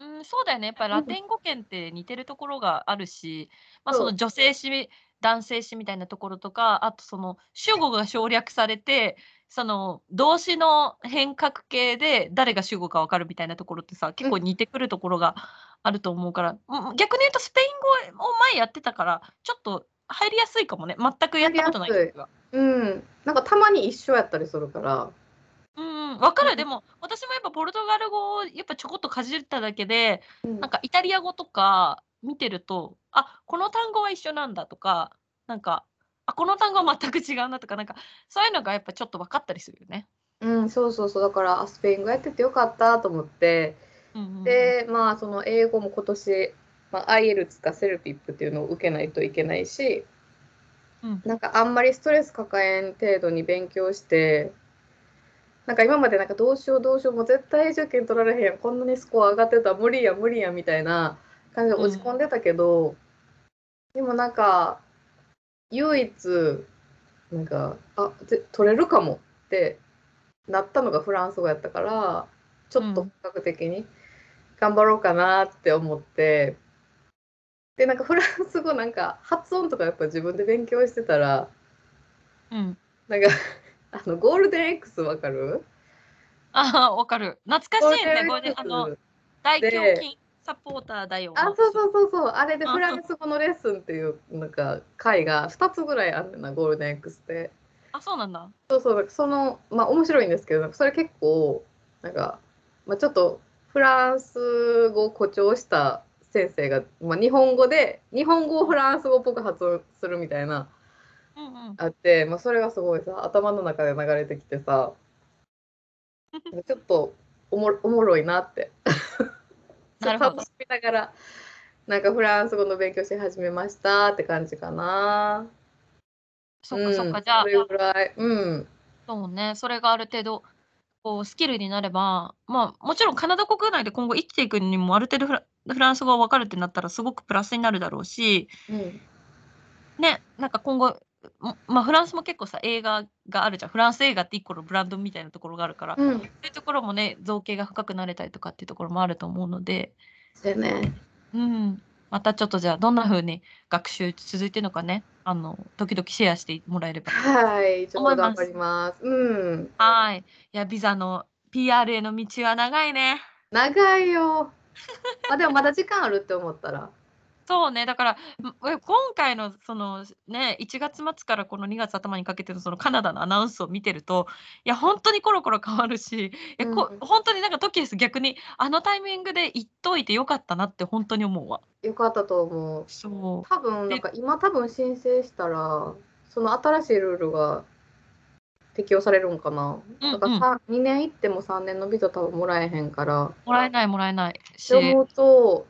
うん、そうだよね。やっぱりラテン語圏って似てるところがあるし、まあ、その女性詞、男性詞みたいなところとか、あとその主語が省略されて、その動詞の変革系で誰が主語か分かるみたいなところってさ、結構似てくるところがあると思うから、うん逆に言うとスペイン語を前やってたから、ちょっと入りやすいかもね。全くやったことない。うんなんかたまに一緒やったりするからうんうん、分かる。うんでも、私もやっぱポルトガル語をやっぱちょこっとかじっただけで、うんなんかイタリア語とか見てると、あこの単語は一緒なんだとか、なんか、あこの単語は全く違うなとか、なんかそういうのがやっぱちょっと分かったりするよね。うんそうそうそうだからあスペイン語やっててよかったと思ってうんうんうん、でまあその英語も今年、まあ、IELTS かセルピップっていうのを受けないといけないしうんなんかあんまりストレス抱えん程度に勉強してなんか今までなんかどうしようどうしようもう絶対受験取られへんこんなにスコア上がってたら無理や無理やみたいな感じで落ち込んでたけど、でもなんか唯一なんかあぜ取れるかもってなったのがフランス語やったからちょっと本格的に頑張ろうかなって思って。でなんかフランス語なんか発音とかやっぱ自分で勉強してたらうん、なんか あのゴールデン X わかる？あ分かる。懐かしいね。これで X あの大胸筋サポーターだよ。あそうそうそうそうあれであフランス語のレッスンっていうなんか回が2つぐらいあるなゴールデン X ってあ、そうなんだ。そうそうそのまあ面白いんですけどそれ結構なんか、まあ、ちょっとフランス語を誇張した先生が、まあ、日本語で日本語をフランス語っぽく発音するみたいなうんうん。あって、まあ、それがすごいさ頭の中で流れてきてさちょっとおもおもろいなって 楽しみながらなんかフランス語の勉強し始めましたって感じかな。そっかそっか。じゃあそ、れぐらい。うん。そうね、それがある程度、こう、スキルになれば、まあ、もちろんカナダ国内で今後生きていくにも、ある程度フラフランス語が分かるってなったら、すごくプラスになるだろうし、うん。ね、なんか今後、もまあ、フランスも結構さ、映画があるじゃん。フランス映画って一個のブランドみたいなところがあるから、うん。そういうところもね、造形が深くなれたりとかっていうところもあると思うので、そうやね。うん、またちょっとじゃあ、どんな風に学習続いてるのかね、あの、時々シェアしてもらえれば。はい。ちょっと頑張ります。うん。はい。いや、ビザの PR への道は長いね。長いよ。あ、でもまだ時間あるって思ったら。そうね、だから、今回のそのね、1月末からこの2月頭にかけてのそのカナダのアナウンスを見てると、いや本当にコロコロ変わるし、いやこうん。本当になんか時です、逆にあのタイミングで言っといてよかったなって本当に思うわ。よかったと思う。そう。多分なんでか今多分申請したら、その新しいルールが適用されるんかな。だからうんうん。さ2年行っても3年のビザ多分もらえへんから。もらえないもらえないってし、思うと、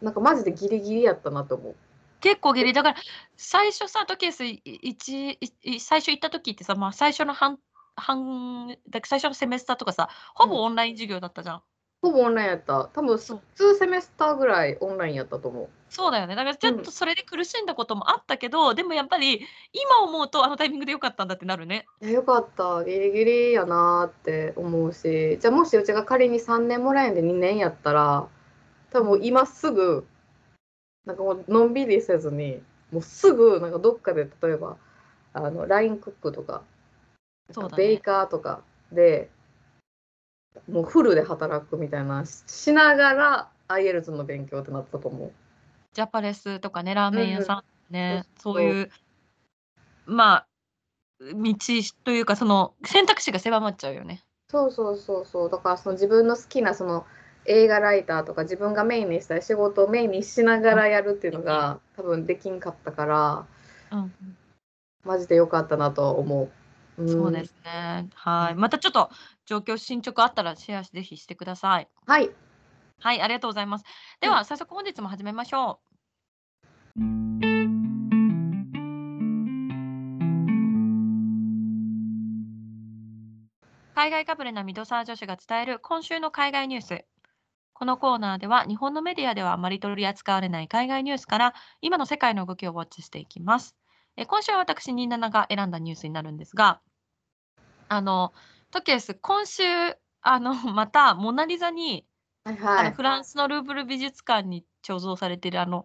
なんかマジでギリギリやったなと思う。結構ギリ、だから最初さ、トケースい一い最初行った時ってさ、まあ、最初の半半だ最初のセメスターとかさ、ほぼオンライン授業だったじゃん。ほぼオンラインやった。多分そう2セメスターぐらいオンラインやったと思う。そうだよね。だからちょっうんとそれで苦しんだこともあったけど、でもやっぱり今思うとあのタイミングでよかったんだってなるね。いやよかった。ギリギリやなーって思うし。じゃあもしうちが仮に3年もらえんで2年やったら、多分今すぐ、なんかもうのんびりせずに、もうすぐなんかどっかで例えば、あの、ラインクックとか、そうだねベイカーとかで、もうフルで働くみたいなししながら IELTS の勉強ってなったと思う。ジャパレスとかね、ラーメン屋さんね、そうそういう、まあ、道というか、その選択肢が狭まっちゃうよね。そうそうそうそう。だからその自分の好きなその映画ライターとか自分がメインにしたい仕事をメインにしながらやるっていうのが多分できんかったから、うん、マジで良かったなと思う。うんそうですね。はい。またちょっと状況進捗あったらシェアぜひしてください。はい。はい、ありがとうございます。では、早速本日も始めましょう。海外かぶれなミドサー女子が伝える今週の海外ニュース。このコーナーでは日本のメディアではあまり取り扱われない海外ニュースから今の世界の動きをウォッチしていきます。え今週は私、27が選んだニュースになるんですが、あの、トケース、今週、あの、また、モナリザに、はいはいあのフ。ランスのルーブル美術館に貯蔵されてる、あの、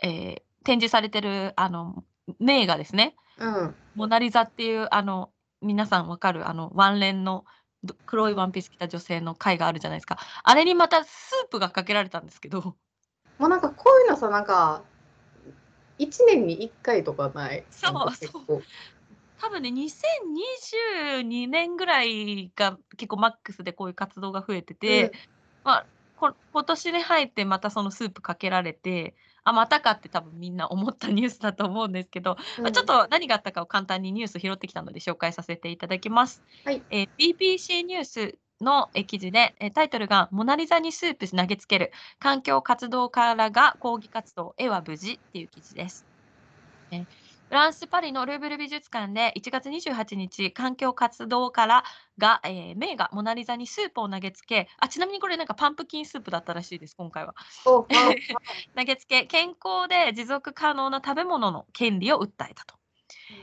えー展示されてる、あの、名画ですね。うん。モナリザっていう、あの、皆さんわかる、あの、ワンレンのど黒いワンピース着た女性の絵があるじゃないですか。あれにまたスープがかけられたんですけど、もうなんかこういうのさ、なんか、1年に1回とかない？そうなんか結構多分ね、2022年ぐらいが結構マックスでこういう活動が増えてて、まあ、こ今年に入ってまたそのスープかけられて、あ、またかって多分みんな思ったニュースだと思うんですけど、うんまあ、ちょっと何があったかを簡単にニュース拾ってきたので紹介させていただきます。はいえー BBC ニュースのえー記事で、えータイトルが「モナリザにスープ投げつける環境活動家らが抗議活動絵は無事」っていう記事です。えーフランス・パリのルーブル美術館で1月28日、環境活動家らが、えー名画モナリザにスープを投げつけ、あちなみにこれなんかパンプキンスープだったらしいです、今回は。投げつけ、健康で持続可能な食べ物の権利を訴えたと。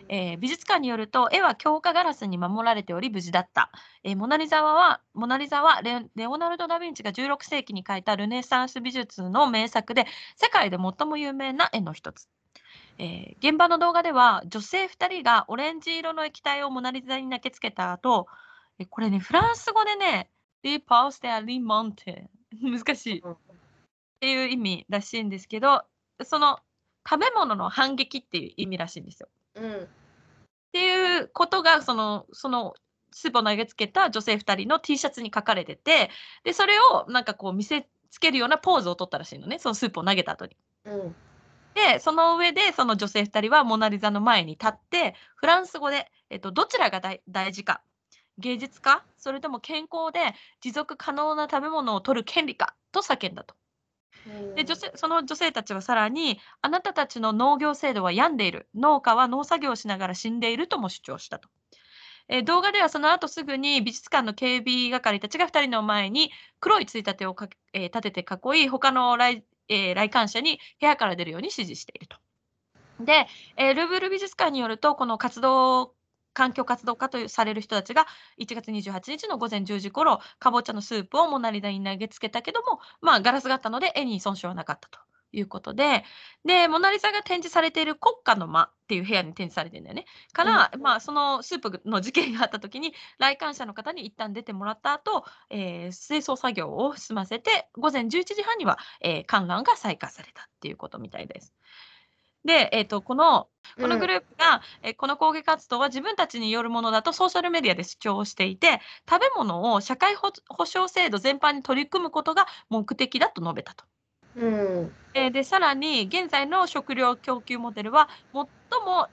えー美術館によると、絵は強化ガラスに守られており無事だった。えーモナリザはモナリザはレレオナルド・ダ・ヴィンチが16世紀に描いたルネサンス美術の名作で、世界で最も有名な絵の一つ。えー現場の動画では、女性2人がオレンジ色の液体をモナリザに投げつけた後、えこれね、フランス語でね、ディパウステアリモンテ。難しい。うんっていう意味らしいんですけど、その食べ物の反撃っていう意味らしいんですよ。うん。っていうことがそのそのスープを投げつけた女性2人の T シャツに書かれててでそれをなんかこう見せつけるようなポーズを取ったらしいのねそのスープを投げた後に。うん。でその上でその女性2人はモナ・リザの前に立ってフランス語で、えっと、どちらが大大事か。芸術かそれとも健康で持続可能な食べ物を取る権利か？と叫んだと。で女性その女性たちはさらにあなたたちの農業制度は病んでいる。農家は農作業をしながら死んでいるとも主張したと。えー動画ではその後すぐに美術館の警備係たちが2人の前に黒いついたてをかけ、えー立てて囲い他の来,、えー来館者に部屋から出るように指示していると。で、えールーブル美術館によるとこの活動環境活動家とされる人たちが1月28日の午前10時頃かぼちゃのスープをモナリザに投げつけたけども、まあ、ガラスがあったので絵に損傷はなかったと。いうことで、で、モナリザが展示されている国家の間っていう部屋に展示されてるんだよね。から、まあ、そのスープの事件があった時に、来館者の方に一旦出てもらった後、えー、清掃作業を済ませて、午前11時半には、えー、観覧が再開されたっていうことみたいです。で、えーと、このこのグループが、うん、えこの抗議活動は自分たちによるものだとソーシャルメディアで主張していて食べ物を社会保障制度全般に取り組むことが目的だと述べたと。うん、えでさらに現在の食料供給モデルは最も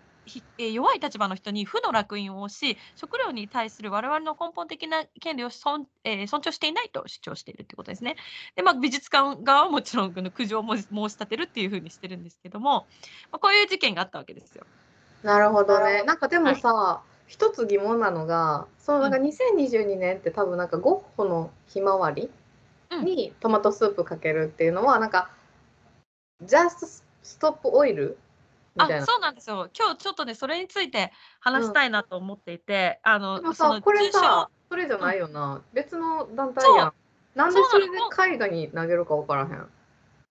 弱い立場の人に負の烙印を押し食料に対する我々の根本的な権利を尊,、えー、尊重していないと主張しているということですね。で、まあ、美術館側はもちろん苦情を申し立てるっていうふうにしてるんですけども、まあ、こういう事件があったわけですよ。なるほどね。なんかでもさ、はい、一つ疑問なのがそのなんか2022年って多分なんかゴッホのひまわりにトマトスープかけるっていうのはなんかジャストストップオイルみたいあ、そうなんですよ。今日ちょっとね、それについて話したいなと思っていて、あの、そさ、のこれさ、それじゃないよな。別の団体やん。なんでそれで絵画に投げるか分からへん。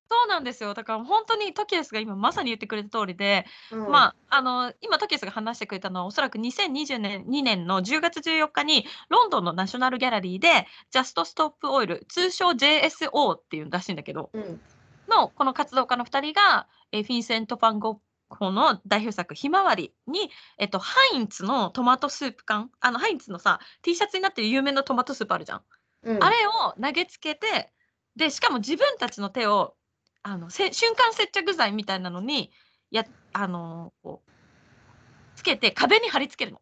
そうなんですよ。だから本当にトキエスが今まさに言ってくれた通りで、うん、まあ、あの、今トキエスが話してくれたのはおそらく2020年2年の10月14日にロンドンのナショナルギャラリーでジャストストップオイル、通称 JSO っていうらしいんだけど、うん、のこの活動家の2人が、えフィンセント・ファンゴこの代表作「ひまわりに」えっと、ハインツのトマトスープ缶あのハインツのさ T シャツになってる有名なトマトスープあるじゃん、うん、あれを投げつけてでしかも自分たちの手をあの瞬間接着剤みたいなのにやあのこうつけて壁に貼り付けるの。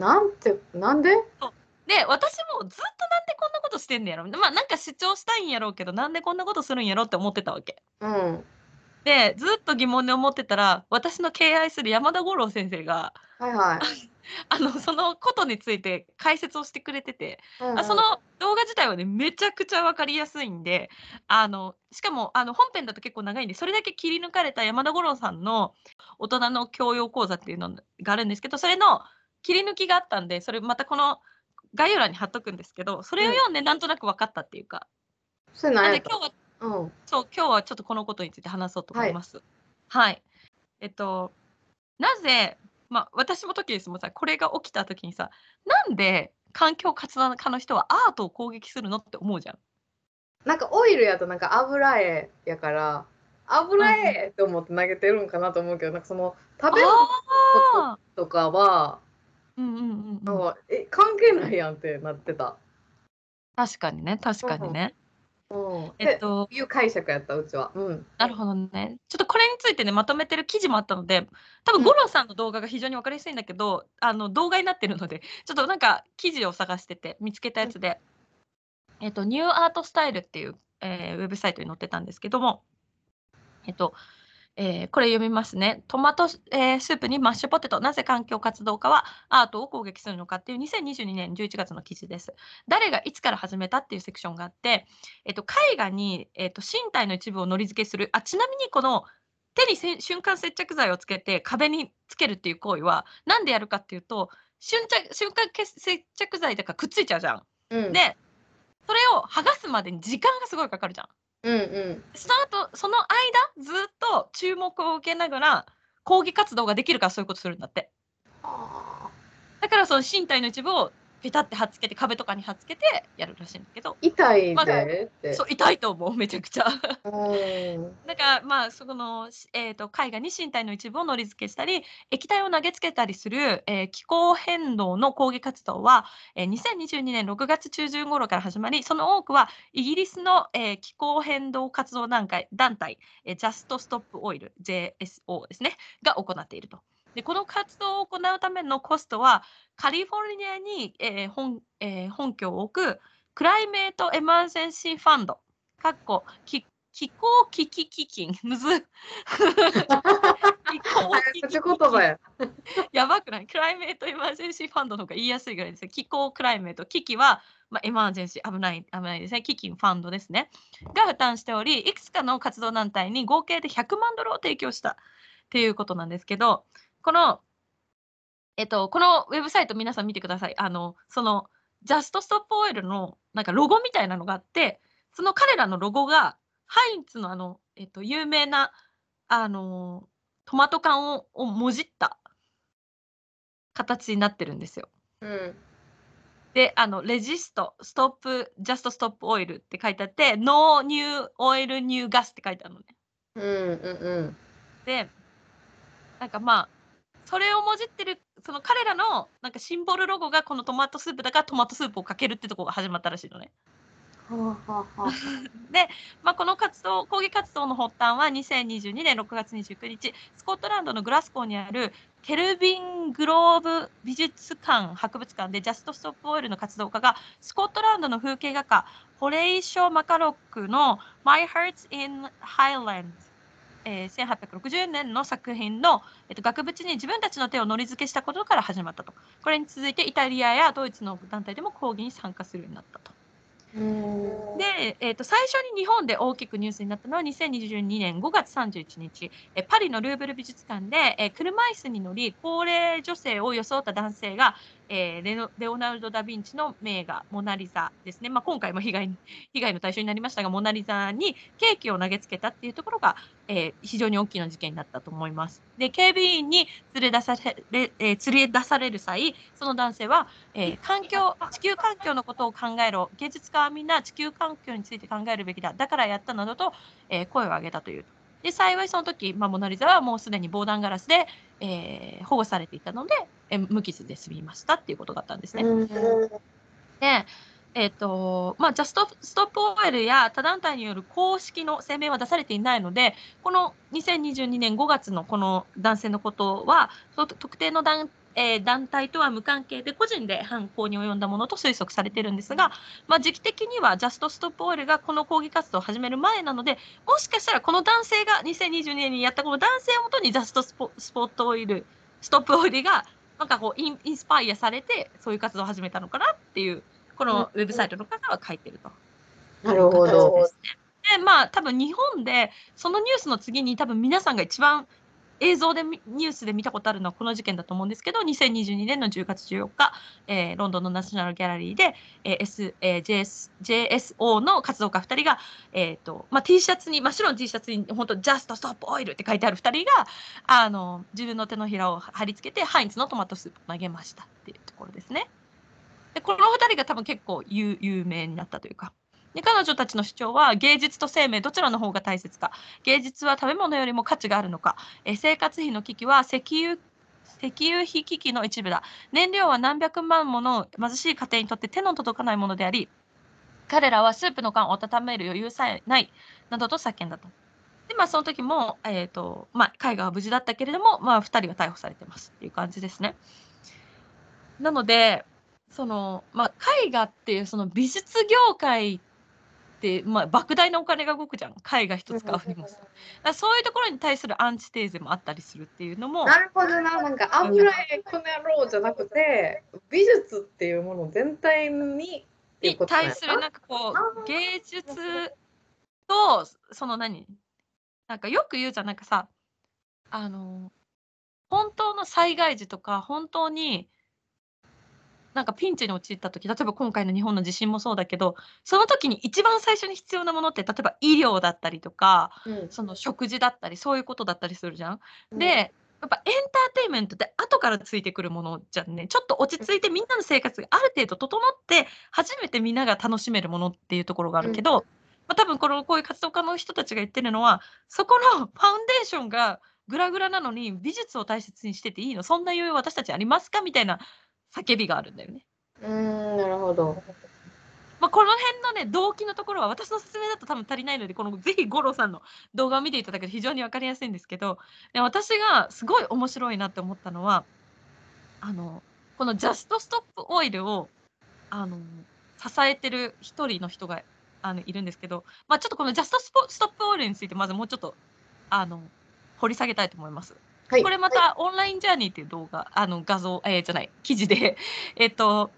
なんてなんで？で私もずっとなんでこんなことしてんねやろまあなんか主張したいんやろうけどなんでこんなことするんやろって思ってたわけ。うんで、ずっと疑問に思ってたら、私の敬愛する山田五郎先生が、はいはい。あの、そのことについて解説をしてくれてて、うんあその動画自体はね、めちゃくちゃ分かりやすいんで、あの、しかも、あの、本編だと結構長いんで、それだけ切り抜かれた山田五郎さんの大人の教養講座っていうのがあるんですけど、それの切り抜きがあったんで、それまたこの概要欄に貼っとくんですけど、それを読んでなんとなく分かったっていうか、それなんで今日はうん。そう、今日はちょっとこのことについて話そうと思います。はい。えっと、なぜ、まあ、私も時ですもんさ、これが起きた時にさ、なんで環境活動家の人はアートを攻撃するのって思うじゃん。なんかオイルやとなんか油絵やから、油絵って思って投げてるんかなと思うけど、なんかその食べ物とかは、うんうんうん、なんかえ関係ないやんってなってた。確かにね、確かにね。えっと、いう解釈やったうちは。うん。なるほどね。ちょっとこれについてね、まとめてる記事もあったので、多分五郎さんの動画が非常に分かりやすいんだけど、あの動画になってるので、ちょっとなんか記事を探してて見つけたやつで、えっと、ニューアートスタイルっていう、えー、ウェブサイトに載ってたんですけども、えっと、えー、これ読みますね。トマト、えー、スープにマッシュポテト。なぜ環境活動家はアートを攻撃するのかっていう2022年11月の記事です。誰がいつから始めたっていうセクションがあって、えっと、絵画に、えっと、身体の一部をのり付けする。あちなみにこの手に瞬間接着剤をつけて壁につけるっていう行為は何でやるかっていうと瞬瞬間接着剤とかくっついちゃうじゃん。うん、でそれを剥がすまでに時間がすごいかかるじゃん。うんうん、その後その間ずっと注目を受けながら抗議活動ができるからそういうことするんだって。だからその身体の一部をペタって貼っつけて壁とかに貼っつけてやるらしいんだけど。痛いで、まあ、そう痛いと思う めちゃくちゃ。だからまあその、えーと、絵画に身体の一部をのり付けしたり液体を投げつけたりする、えー、気候変動の抗議活動は、えー、2022年6月中旬頃から始まりその多くはイギリスの、えー、気候変動活動団体団体、えー、ジャストストップオイル JSO ですねが行っていると。でこの活動を行うためのコストはカリフォルニアに、えー本えー、本拠を置く Climate Emergency Fund、かっこ気気候危機基金、むず。気候危機言葉や。やばくない？ Climate Emergency Fund の方が言いやすいぐらいです気候 climate、危機は、まあ、エマージェンシー、危ない、危ないですね。基金、 fund ですね。が負担しており、いくつかの活動団体に合計で100万ドルを提供した。っていうことなんですけど、この、えっと、このウェブサイト皆さん見てください。あの、その、 Just Stop Oil のなんかロゴみたいなのがあって、その彼らのロゴが、ハインツのあの、えっと、有名な、あの、トマト缶ををもじった形になってるんですよ。うん。で、あの、 resist、stop、Just Stop Oil って書いてあって、 no new oil new gas って書いてあるのね。うんうんうん。で、なんかまあ、それをもじってる、その彼らのなんかシンボルロゴがこのトマトスープだからトマトスープをかけるってとこが始まったらしいのね。はあはあはあ。まあ、この活動、抗議活動の発端は2022年6月29日、スコットランドのグラスコーにあるケルビン・グローブ美術館博物館でジャスト・ストップ・オイルの活動家がスコットランドの風景画家ホレイショ・マカロックの My Hearts in Highlands、えー1860年の作品の、えっと、額縁に自分たちの手をのり付けしたことから始まったと。これに続いてイタリアやドイツの団体でも抗議に参加するようになったと。うん。で、えー、と最初に日本で大きくニュースになったのは2022年5月31日、えーパリのルーブル美術館で、えー車椅子に乗り高齢女性を装った男性が、えーレノレオナルド・ダ・ヴィンチの名画「モナ・リザ」ですね、まあ、今回も被害被害の対象になりましたがモナ・リザにケーキを投げつけたっていうところが、えー非常に大きな事件になったと思います。で警備員に連れ出され,、えー連れ出される際その男性はえー環境地球環境のことを考えろ。芸術家はみんな地球環境について考えるべきだ。だからやったなどと、えー声を上げたというで幸いその時、まあ、モナ・リザはもうすでに防弾ガラスで、えー保護されていたので、えー無傷で済みましたっていうことがあったんですね。うん。で、えっ、と、まあ、ジャストストップオイルや他団体による公式の声明は出されていないので、この2022年5月のこの男性のことは、特定の団,、えー団体とは無関係で、個人で犯行に及んだものと推測されているんですが、まあ、時期的にはジャストストップオイルがこの抗議活動を始める前なので、もしかしたらこの男性が2022年にやったこの男性をもとにジャストスポスポットオイル、ストップオイルがなんかこうインインスパイアされて、そういう活動を始めたのかなっていう、このウェブサイトの方は書いてると。なるほど。ですね。で、まあ、多分日本で、そのニュースの次に、多分皆さんが一番映像でニュースで見たことあるのはこの事件だと思うんですけど、2022年の10月14日、えーロンドンのナショナルギャラリーで、えー S えー JS JSO の活動家2人が、えーとまあ、T シャツに、真っ白の T シャツに、本当、Just Stop Oil って書いてある2人が、あの自分の手のひらを貼り付けて、ハインツのトマトスープを投げましたっていうところですね。でこの2人が多分結構有有名になったというか。で彼女たちの主張は芸術と生命どちらの方が大切か芸術は食べ物よりも価値があるのかえ生活費の危機は石油石油費危機の一部だ燃料は何百万もの貧しい家庭にとって手の届かないものであり彼らはスープの缶を温める余裕さえないなどと叫んだと。でまあその時も、えーとまあ、絵画は無事だったけれども、まあ、2人は逮捕されてますっていう感じですね。なのでその、まあ、絵画っていうその美術業界、まあ、莫大なお金が動くじゃん。絵画一つ買うにもさそういうところに対するアンチテーゼもあったりするっていうのもなるほどな、なんか油絵この野郎じゃなくて、美術っていうもの全体にに対するなんかこあう芸術とその何？なんかよく言うじゃん。なんかさあの本当の災害時とか本当になんかピンチに陥った時例えば今回の日本の地震もそうだけどその時に一番最初に必要なものって例えば医療だったりとかうん。その食事だったりそういうことだったりするじゃん？うん。でやっぱエンターテインメントって後からついてくるものじゃんね。ちょっと落ち着いてみんなの生活がある程度整って初めてみんなが楽しめるものっていうところがあるけど、まあ、多分このこういう活動家の人たちが言ってるのはそこのファウンデーションがグラグラなのに美術を大切にしてていいの？そんな余裕私たちありますか？みたいな叫びがあるんだよね。うーん、なるほど。まあ、この辺のね動機のところは私の説明だと多分足りないのでこのぜひ五郎さんの動画を見ていただけると非常に分かりやすいんですけどで私がすごい面白いなって思ったのはあのこのジャストストップオイルをあの支えてる一人の人があのいるんですけど、まあ、ちょっとこのジャストストップオイルについてまずもうちょっとあの掘り下げたいと思います。はい。これまたオンラインジャーニーっていう動画、あの画像、えーじゃない、記事で、えっと、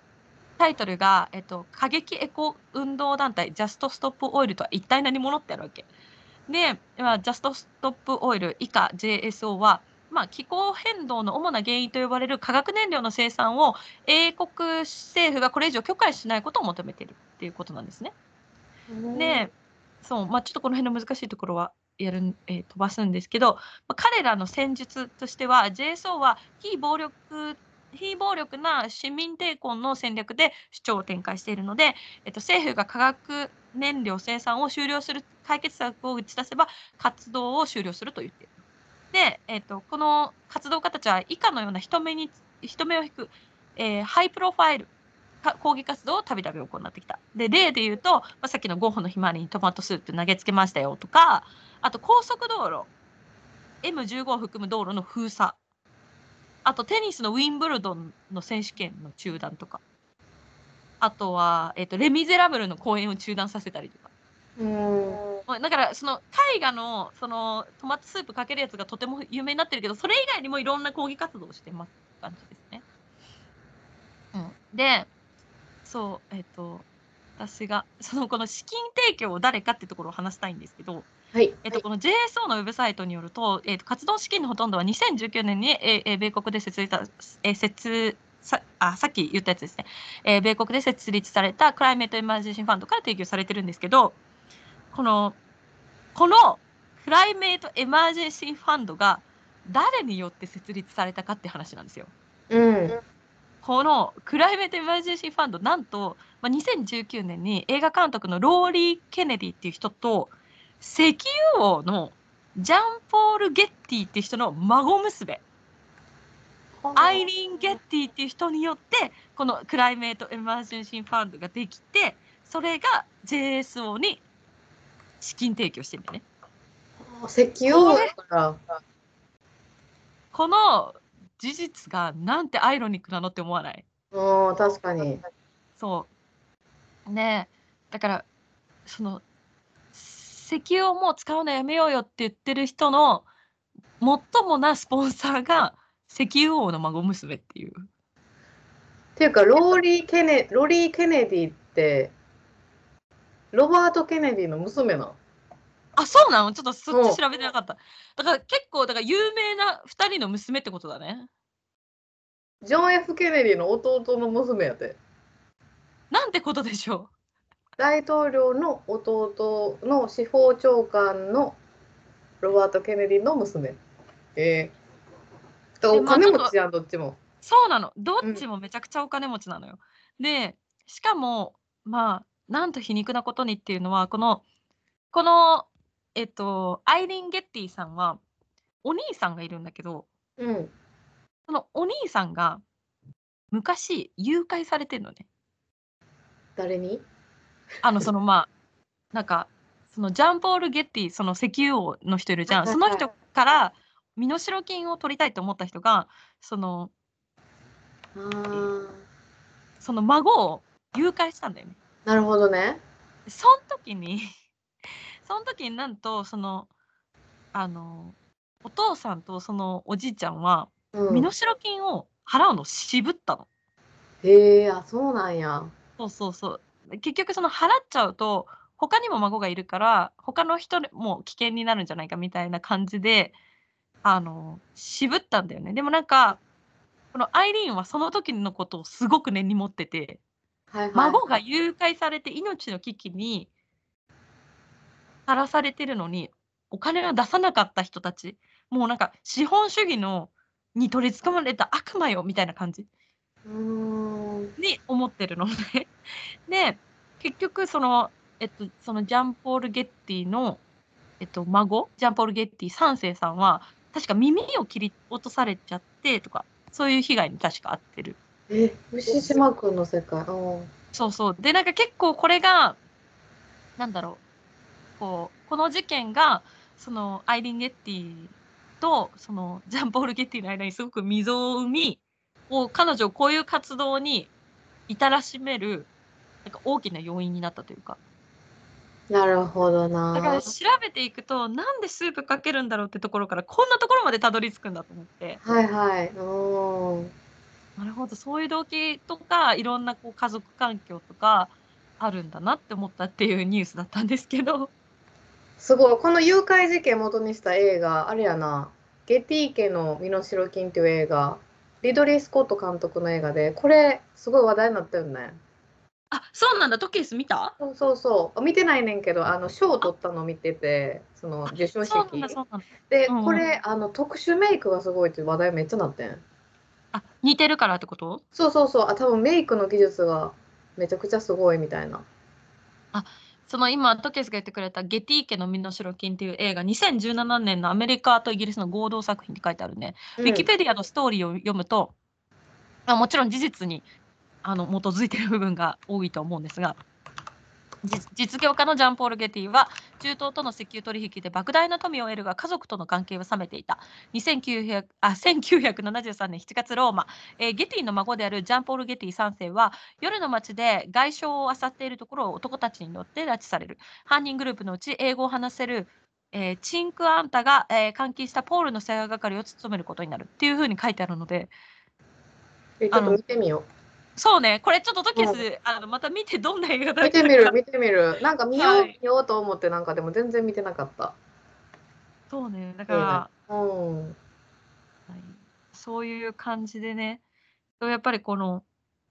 タイトルが、えっと、過激エコ運動団体、ジャストストップオイルとは一体何者ってあるわけ。で、まあ、ジャストストップオイル以下 JSO は、まあ、気候変動の主な原因と呼ばれる化学燃料の生産を英国政府がこれ以上許可しないことを求めているっていうことなんですね。で、そう、まあ、ちょっとこの辺の難しいところはやる、えー飛ばすんですけど、まあ、彼らの戦術としては JSO は非暴力非暴力な市民抵抗の戦略で主張を展開しているので、えっと、政府が化学燃料生産を終了する解決策を打ち出せば活動を終了すると言っている。で、えっと、この活動家たちは以下のような人目に人目を引く、えーハイプロファイル抗議活動をたびたび行ってきた。で、例で言うと、まあ、さっきのゴッホのひまわりにトマトスープ投げつけましたよとか、あと高速道路、M15 を含む道路の封鎖、あとテニスのウィンブルドンの選手権の中断とか、あとは、えっとレ・ミゼラブルの公演を中断させたりとか。うん。まあだからその絵画のそのトマトスープかけるやつがとても有名になってるけどそれ以外にもいろんな抗議活動をしてますって感じですね。うん、でそうえっ、と私が そのこの資金提供を誰かってところを話したいんですけど、はい。えっと、この JSO のウェブサイトによると、えっと、活動資金のほとんどは2019年に、ええ米国で設立さ、え設さあさっき言ったやつですね、えー米国で設立された Climate Emergency Fund から提供されてるんですけど、このこの Climate Emergency Fund が誰によって設立されたかって話なんですよ。うん。この Climate Emergency Fund、なんと、まあ、2019年に映画監督のローリー・ケネディっていう人と、石油王のジャンポール・ゲッティっていう人の孫娘、アイリーン・ゲッティっていう人によって、この Climate Emergency Fund ができて、それが JSO に資金提供してるんだよね。石油王だから。この事実がなんて ironic なのって思わない？うん、確かに。そう。ねえだから、その、石油をもう使うのやめようよって言ってる人の最もなスポンサーが石油王の孫娘っていう。っていうか、ローリー・ケネ、ロリー・ケネディって、ロバート・ケネディの娘なの？あ、そうなの？ちょっとそっうんち調べてなかった。だから結構、だから有名な2人の娘ってことだね。ジョン・ F・ ケネディの弟の娘やで。なんてことでしょ大統領の弟の司法長官のロバート・ケネディの娘。えー、だからお金持ちやん、どっちも。う。そうなの。どっちもめちゃくちゃお金持ちなのよ。で、しかも、まあ、なんと皮肉なことにっていうのは、この、この、えっと、アイリン・ゲッティさんは、お兄さんがいるんだけど、うん。そのお兄さんが昔誘拐されてるのね。誰に？あの、そのまあ、なんか、そのジャンポール・ゲッティ、その石油王の人いるじゃん。その人から身代金を取りたいと思った人が、その、その孫を誘拐したんだよね。なるほどね。その時に、その時になんと、その、あの、お父さんとそのおじいちゃんは、うん身、代金を払うのを渋ったの。へえあ、そうなんや。そうそうそう。結局その払っちゃうと他にも孫がいるから他の人も危険になるんじゃないかみたいな感じであの渋ったんだよね。でもなんかこのアイリーンはその時のことをすごく根に持っててはいはい。孫が誘拐されて命の危機にさらされてるのにお金を出さなかった人たちもうなんか資本主義のに取りつかまれた悪魔よみたいな感じ。に思ってるのね。で結局その,、えっと、そのジャンポール・ゲッティの、えっと、孫ジャンポール・ゲッティ3世さんは確か耳を切り落とされちゃってとかそういう被害に確か遭ってる。え、牛島くんの世界。うん。そうそうでなんか結構これがなんだろうこうこの事件がそのアイリン・ゲッティとそのジャンポール・ゲッティの間にすごく溝を生みを彼女をこういう活動に至らしめるなんか大きな要因になったというかなるほどな。だから調べていくとなんでスープかけるんだろうってところからこんなところまでたどり着くんだと思ってはいはい。うん。なるほどそういう動機とかいろんなこう家族環境とかあるんだなって思ったっていうニュースだったんですけど。すごい。この誘拐事件元にした映画、あれやな。ゲティ家の身代金っていう映画、リドリー・スコット監督の映画で、これ、すごい話題になったよね。あ、そうなんだ。トケース見た？そうそうそう。見てないねんけど、あの賞を取ったの見てて、その授賞式。で、うんうんこれあの特殊メイクがすごいって話題めっちゃなってん。あ、似てるからってこと？そうそうそう。あ、多分メイクの技術がめちゃくちゃすごいみたいな。その今、トケースが言ってくれたゲティ家の身代金っていう映画、2017年のアメリカとイギリスの合同作品って書いてあるね。ウィキペディアのストーリーを読むと、あもちろん事実にあの基づいている部分が多いと思うんですが、実業家のジャンポール・ゲティは中東との石油取引で莫大な富を得るが家族との関係は冷めていた。2900あ1973年7月ローマ、えーゲティの孫であるジャンポール・ゲティ3世は夜の街で外傷を漁っているところを男たちに乗って拉致される。犯人グループのうち英語を話せるえーチンクアンタが、えー監禁したポールの世話係を務めることになる。っていうふうに書いてあるので。えちょっと見てみよう。そうねこれちょっとトケス、あのまた見てどんな映画う。だ見てみる、見てみる。なんか見よう、はい見ようと思って、なんかでも全然見てなかった。そうねだから、うん。はいそういう感じでねやっぱりこの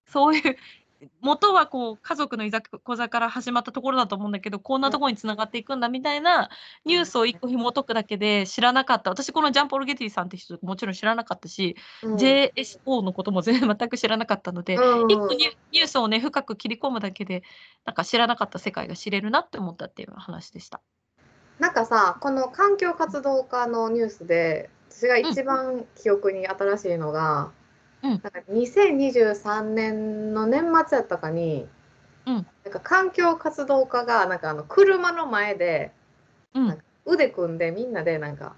そういう元はこう家族のいざこざから始まったところだと思うんだけどこんなところにつながっていくんだみたいなニュースを一個紐解くだけで知らなかった。私このジャンポール・ゲティさんって人もちろん知らなかったし、うん。JSO のことも全然全く知らなかったので、うん。一個ニュニュースをね深く切り込むだけでなんか知らなかった世界が知れるなって思ったっていう話でした。なんかさ、この環境活動家のニュースで、私が一番記憶に新しいのが、うんなんか2023年の年末やったかに、うん。なんか環境活動家がなんかあの車の前でうん。腕組んでみんなでなんか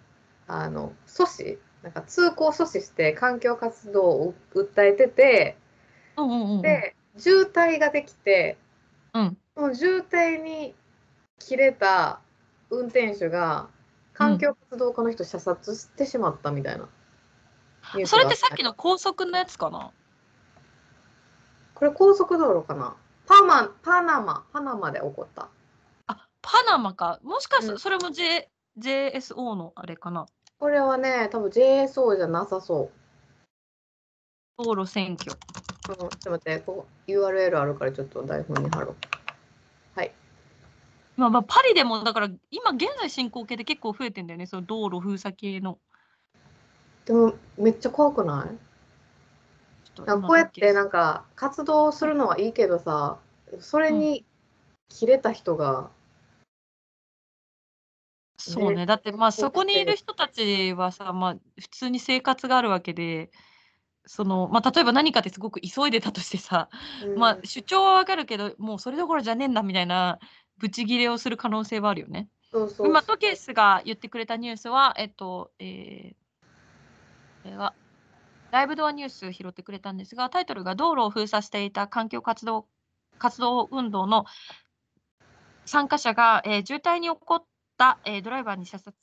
あの阻止なんか通行阻止して環境活動を訴えてて、うんうんうん。で渋滞ができてうん。その渋滞に切れた運転手が環境活動家の人射殺してしまったみたいなそがれってさっきの高速のやつかな？これ高速道路かな？パマパナマパナマで起こった。あパナマか。もしかしたうん。らそれも、J JSO のあれかな？これはね多分 JSO じゃなさそう。道路選挙。うんちょっと待って、ここ URL あるからちょっと台本に貼ろう。はい。まあ、まあパリでもだから今現在進行形で結構増えてんだよね。その道路封鎖系の。でもめっちゃ怖くない？なんかこうやってなんかか活動するのはいいけどさ、それに切れた人が、そうね。だってまあそこにいる人たちはさ、まあ、普通に生活があるわけでその、まあ、例えば何かですごく急いでたとしてさ、うん。まあ、主張はわかるけどもうそれどころじゃねえんだみたいなブチギレをする可能性はあるよね。そうそう今トケースが言ってくれたニュースは、えっと、えー、これは、ライブドアニュース拾ってくれたんですが、タイトルが道路を封鎖していた環境活動活動運動の参加者が、えー渋滞に起こった、えードライバーに射殺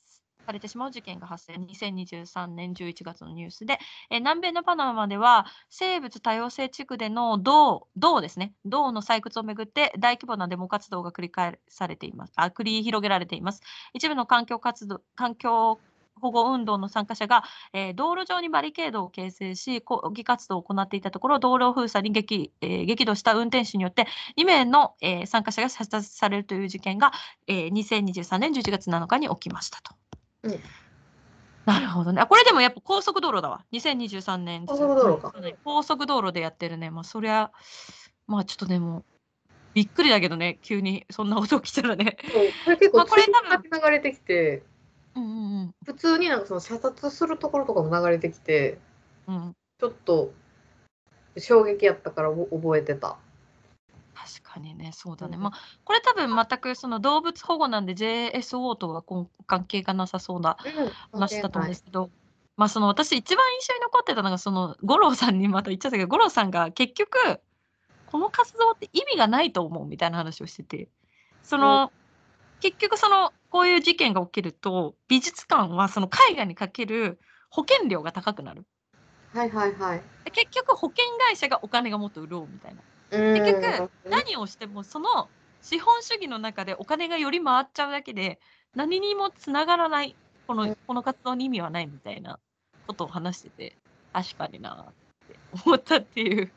されてしまう事件が発生、2023年11月のニュースで、えー南米のパナマでは、生物多様性地区での銅銅ですね、銅の採掘をめぐって大規模なデモ活動が繰り返されています、あ繰り広げられています。一部の環境活動環境保護運動の参加者が、えー道路上にバリケードを形成し、抗議活動を行っていたところ、道路封鎖に激,、えー激怒した運転手によって、2名の、えー参加者が射殺されるという事件が、えー2023年11月7日に起きましたと。うんなるほどね。あこれでもやっぱ高速道路だわ。2023年。高速道路か高速道路でやってるね。まあそりゃ、まあちょっとでも、びっくりだけどね、急にそんな音起きたらね。これ結構まあこれツイッターに流れてきて、うんうん普通になんかその射殺するところとかも流れてきて、うん。うんちょっと衝撃やったからお覚えてた。確かにね、そうだね。うんまあ、これ多分全くその動物保護なんで JSO とはこん関係がなさそうなうん話だと思うんですけど、まあその私一番印象に残ってたのがその五郎さんにまた言っちゃったけど、五郎さんが結局この活動って意味がないと思うみたいな話をしてて、その、結局そのこういう事件が起きると美術館はその絵画にかける保険料が高くなる。はいはいはい。で結局保険会社がお金がもっと潤うみたいな。結結局何をしてもその資本主義の中でお金がより回っちゃうだけで何にもつながらないこうんのこの活動に意味はないみたいなことを話してて確かになって思ったっていう。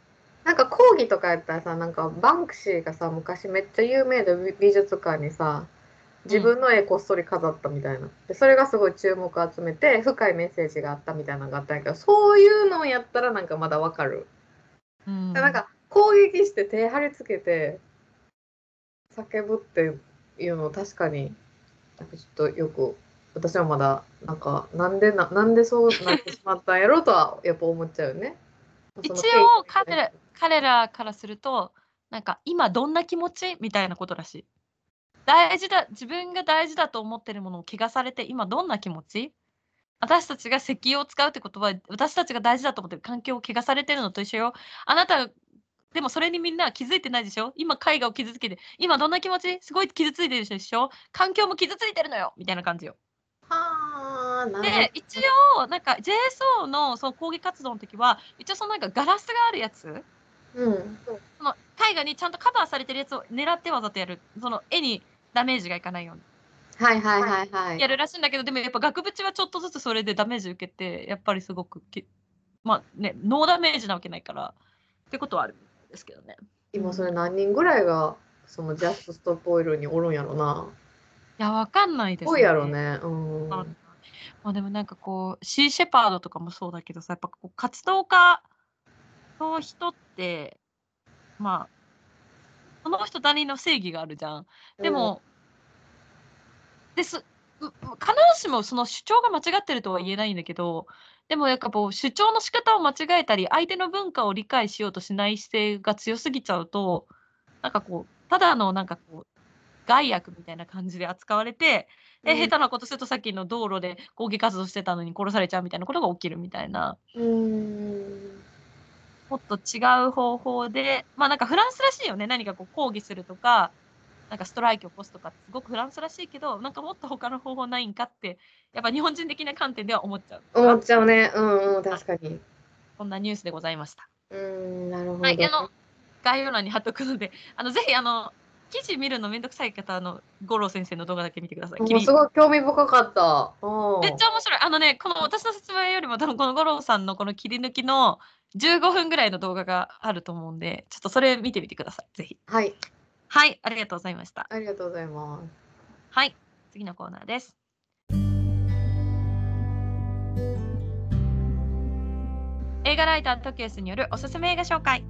なんか講義とかやったらさなんかバンクシーがさ昔めっちゃ有名で美美術館にさ自分の絵こっそり飾ったみたいな。でそれがすごい注目を集めて深いメッセージがあったみたいなのがあったんやけどそういうのをやったらなんかまだわかる、うん。なんか攻撃して手張り付けて叫ぶっていうの確かになんかちょっとよく私はまだなんかなんでななんでそうなってしまったんやろうとはやっぱ思っちゃうよね。一応彼ら彼らからするとなんか今どんな気持ち？みたいなことらしい。大事だ自分が大事だと思ってるものを汚されて今どんな気持ち？私たちが石油を使うってことは私たちが大事だと思ってる環境を汚されてるのと一緒よ。あなたでもそれにみんなは気づいてないでしょ？今絵画を傷つけて今どんな気持ち？すごい傷ついてるでしょ？環境も傷ついてるのよ。みたいな感じよ。はあなるほど。で一応なんか JSO のその抗議活動の時は一応そのなんかガラスがあるやつ？うん。その絵画にちゃんとカバーされてるやつを狙ってわざとやる。その絵にダメージがいかないようにはいはいはいはい。やるらしいんだけどでもやっぱ額縁はちょっとずつそれでダメージ受けてやっぱりすごくきまあねノーダメージなわけないからってことはあるんですけどね今それ何人ぐらいがそのジャストストップオイルにおるんやろな。いやわかんないです多いやろね。うん。あまあ、でもなんかこうシー・シェパードとかもそうだけどさやっぱこう活動家の人ってまあその人なりの正義があるじゃん。でも、ですうう必ずしもその主張が間違ってるとは言えないんだけどでもやっぱこう主張の仕方を間違えたり相手の文化を理解しようとしない姿勢が強すぎちゃうとなんかこうただのなんかこう害悪みたいな感じで扱われて、えうん下手なことするとさっきの道路で抗議活動してたのに殺されちゃうみたいなことが起きるみたいなうん。うん。もっと違う方法でまあなんかフランスらしいよね何かこう抗議するとかなんかストライキを起こすとかすごくフランスらしいけどなんかもっと他の方法ないんかってやっぱ日本人的な観点では思っちゃう思っちゃうね。うんうん、確かに。こんなニュースでございました。うん、なるほど。はい、あの概要欄に貼っとくのであのぜひあの記事見るのめんどくさい方あの五郎先生の動画だけ見てください。もうすごい興味深かった。うん。めっちゃ面白い。あのね、この私の説明よりも多分この五郎さんのこの切り抜きの15分ぐらいの動画があると思うんで、ちょっとそれ見てみてください。ぜひ。はい、はい、ありがとうございました。ありがとうございます。はい、次のコーナーです。映画ライタートキエスによるおすすめ映画紹介。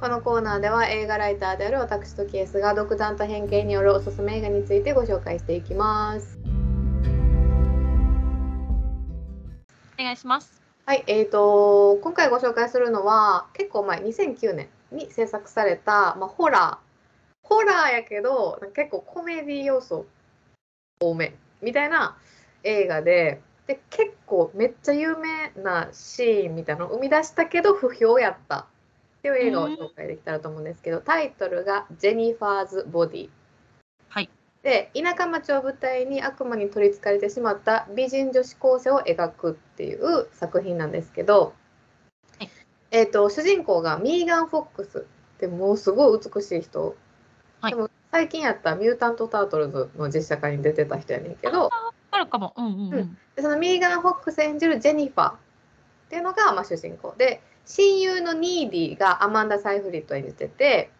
このコーナーでは映画ライターである私とケースが独断と偏見によるおすすめ映画についてご紹介していきます。お願いします。はい、えーと今回ご紹介するのは結構前2009年に制作された、まあ、ホラーホラーやけど結構コメディ要素多めみたいな映画でで結構めっちゃ有名なシーンみたいなのを生み出したけど不評やったっていう映画を紹介できたらと思うんですけどタイトルが「ジェニファーズ・ボディ」はい。で田舎町を舞台に悪魔に取りつかれてしまった美人女子高生を描くっていう作品なんですけど、はい。えー、と主人公がミーガン・フォックスってもうすごい美しい人、はい。でも最近やった「ミュータント・タートルズ」の実写化に出てた人やねんけど。あるかも。うんうんうん。うん。でそのミーガン・フォックス演じるジェニファーっていうのが、まあ、主人公。で親友のニーディがアマンダ・サイフリット演じてて、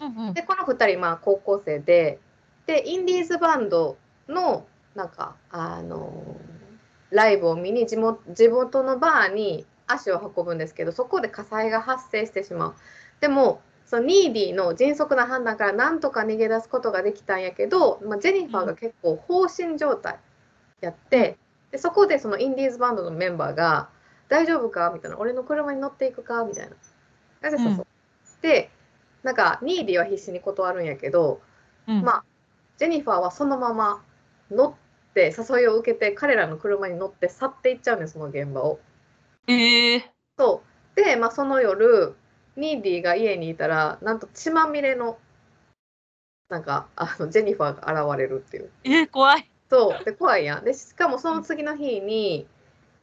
うんうん。でこの2人まあ高校生ででインディーズバンドのなんかあのライブを見に地元地元のバーに足を運ぶんですけどそこで火災が発生してしまうでもそのニーディーの迅速な判断からなんとか逃げ出すことができたんやけど、まあ、ジェニファーが結構放心状態やってでそこでそのインディーズバンドのメンバーが「大丈夫か?」みたいな「俺の車に乗っていくか?」みたいな感じで誘って、でなんかニーディーは必死に断るんやけど、うんまあジェニファーはそのまま乗って誘いを受けて彼らの車に乗って去っていっちゃうんですその現場を。ええそうで、まあ、その夜ニーディーが家にいたらなんと血まみれのなんかあのジェニファーが現れるっていう。えー、怖い。そうで怖いやん。でしかもその次の日に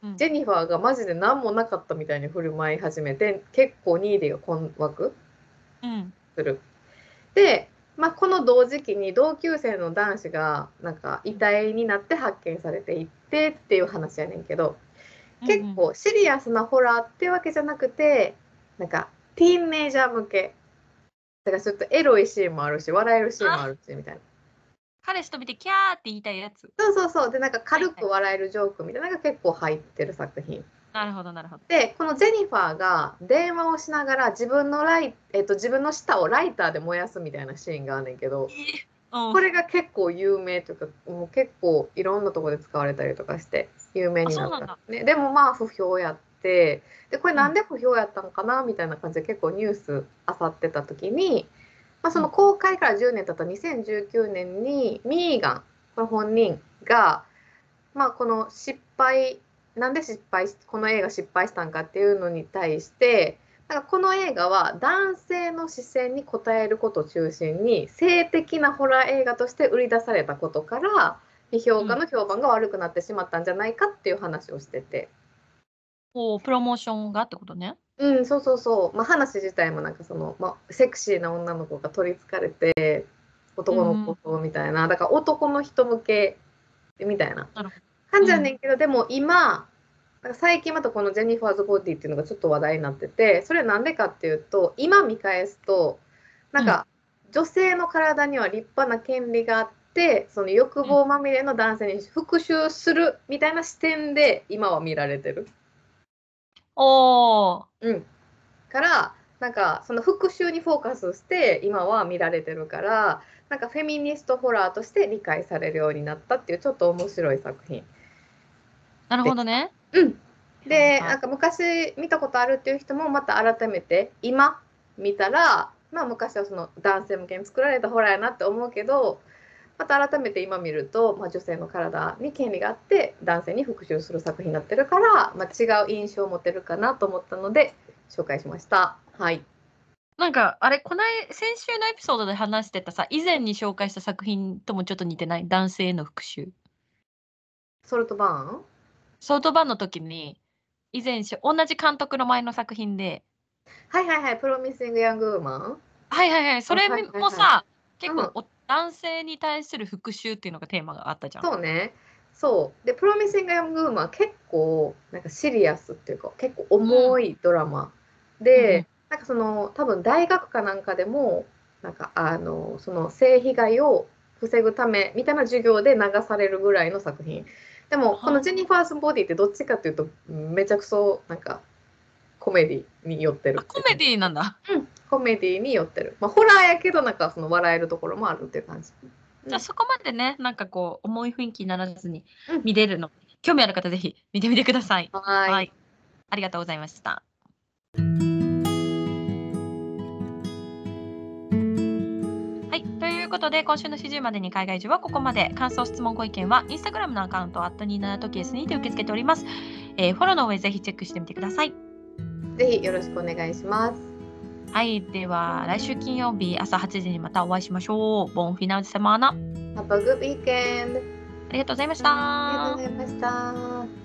うんジェニファーがマジで何もなかったみたいに振る舞い始めて結構ニーディーが困惑うん。する。で、まあ、この同時期に同級生の男子がなんか遺体になって発見されていってっていう話やねんけど結構シリアスなホラーってわけじゃなくてなんかティーンネイジャー向け。だからちょっとエロいシーンもあるし、笑えるシーンもあるし、みたいな。彼氏と見てキャーって言いたいやつ。そうそうそう。で、なんか軽く笑えるジョークみたいなのが結構入ってる作品。なるほどなるほど。で、このジェニファーが電話をしながら自分のライ、えっと、自分の舌をライターで燃やすみたいなシーンがあんねんけど、うんこれが結構有名というか、もう結構いろんなところで使われたりとかして有名になった。ね、でもまあ不評やって、で、これなんで不評やったのかなみたいな感じで結構ニュースあさってた時に、まあ、その公開から10年経った2019年にミーガン、この本人が、まあ、この失敗、なんで失敗し、この映画失敗したんかっていうのに対して、なんかこの映画は男性の視線に応えることを中心に性的なホラー映画として売り出されたことから批評家の評判が悪くなってしまったんじゃないかっていう話をしてて。こうプロモーションがってことね。うん、そうそうそう。まあ、話自体もなんかその、まあ、セクシーな女の子が取りつかれて男の子とみたいな、だから男の人向けみたいななるほど感じやねんけど、でも今最近またこの「ジェニファーズ・ボディ」っていうのがちょっと話題になっててそれなんでかっていうと今見返すとなんか女性の体には立派な権利があってその欲望まみれの男性に復讐するみたいな視点で今は見られてる。おーうん、からなんかその復讐にフォーカスして今は見られてるからなんかフェミニストホラーとして理解されるようになったっていうちょっと面白い作品。なるほどね。うん、ではいなんか昔見たことあるっていう人もまた改めて今見たら、まあ、昔はその男性向けに作られたホラーやなって思うけどまた改めて今見ると、まあ、女性の体に権利があって男性に復讐する作品になってるから、まあ、違う印象を持てるかなと思ったので紹介しました。はいなんかあれこの間先週のエピソードで話してたさ以前に紹介した作品ともちょっと似てない？男性への復讐。ソルトバーン？ソートバンの時に以前し同じ監督の前の作品ではいはいはい、プロミシング・ヤング・ウーマン。はいはいはいそれはいはいはいもさ結うん男性に対する復讐っていうのがテーマがあったじゃん。そうね。そう。で、プロミシング・ヤング・ウーマンは結構、なんかシリアスっていうか、結構重いドラマ。で、うんなんかその、多分大学かなんかでも、なんかあの、その性被害を防ぐためみたいな授業で流されるぐらいの作品。でも、このジェニファース・ボディってどっちかっていうと、めちゃくそ、なんか、コメディに寄ってるあコメディなんだ。うん、コメディに寄ってる。まあ、ホラーやけど、なんかその笑えるところもあるっていう感じ。じゃあそこまでねなんかこう重い雰囲気にならずにうん見れるの、興味ある方ぜひ見てみてください。ははいい。ありがとうございました。ということで今週の始終までに海外中はここまで。感想質問ご意見はインスタグラムのアカウント「27時 S」にて受け付けております、えーフォローの上ぜひチェックしてみてください。ぜひよろしくお願いします。はい。では来週金曜日朝8時にまたお会いしましょう。ボンフィナウジセマーナ Have a good weekend! ありがとうございました。ありがとうございました。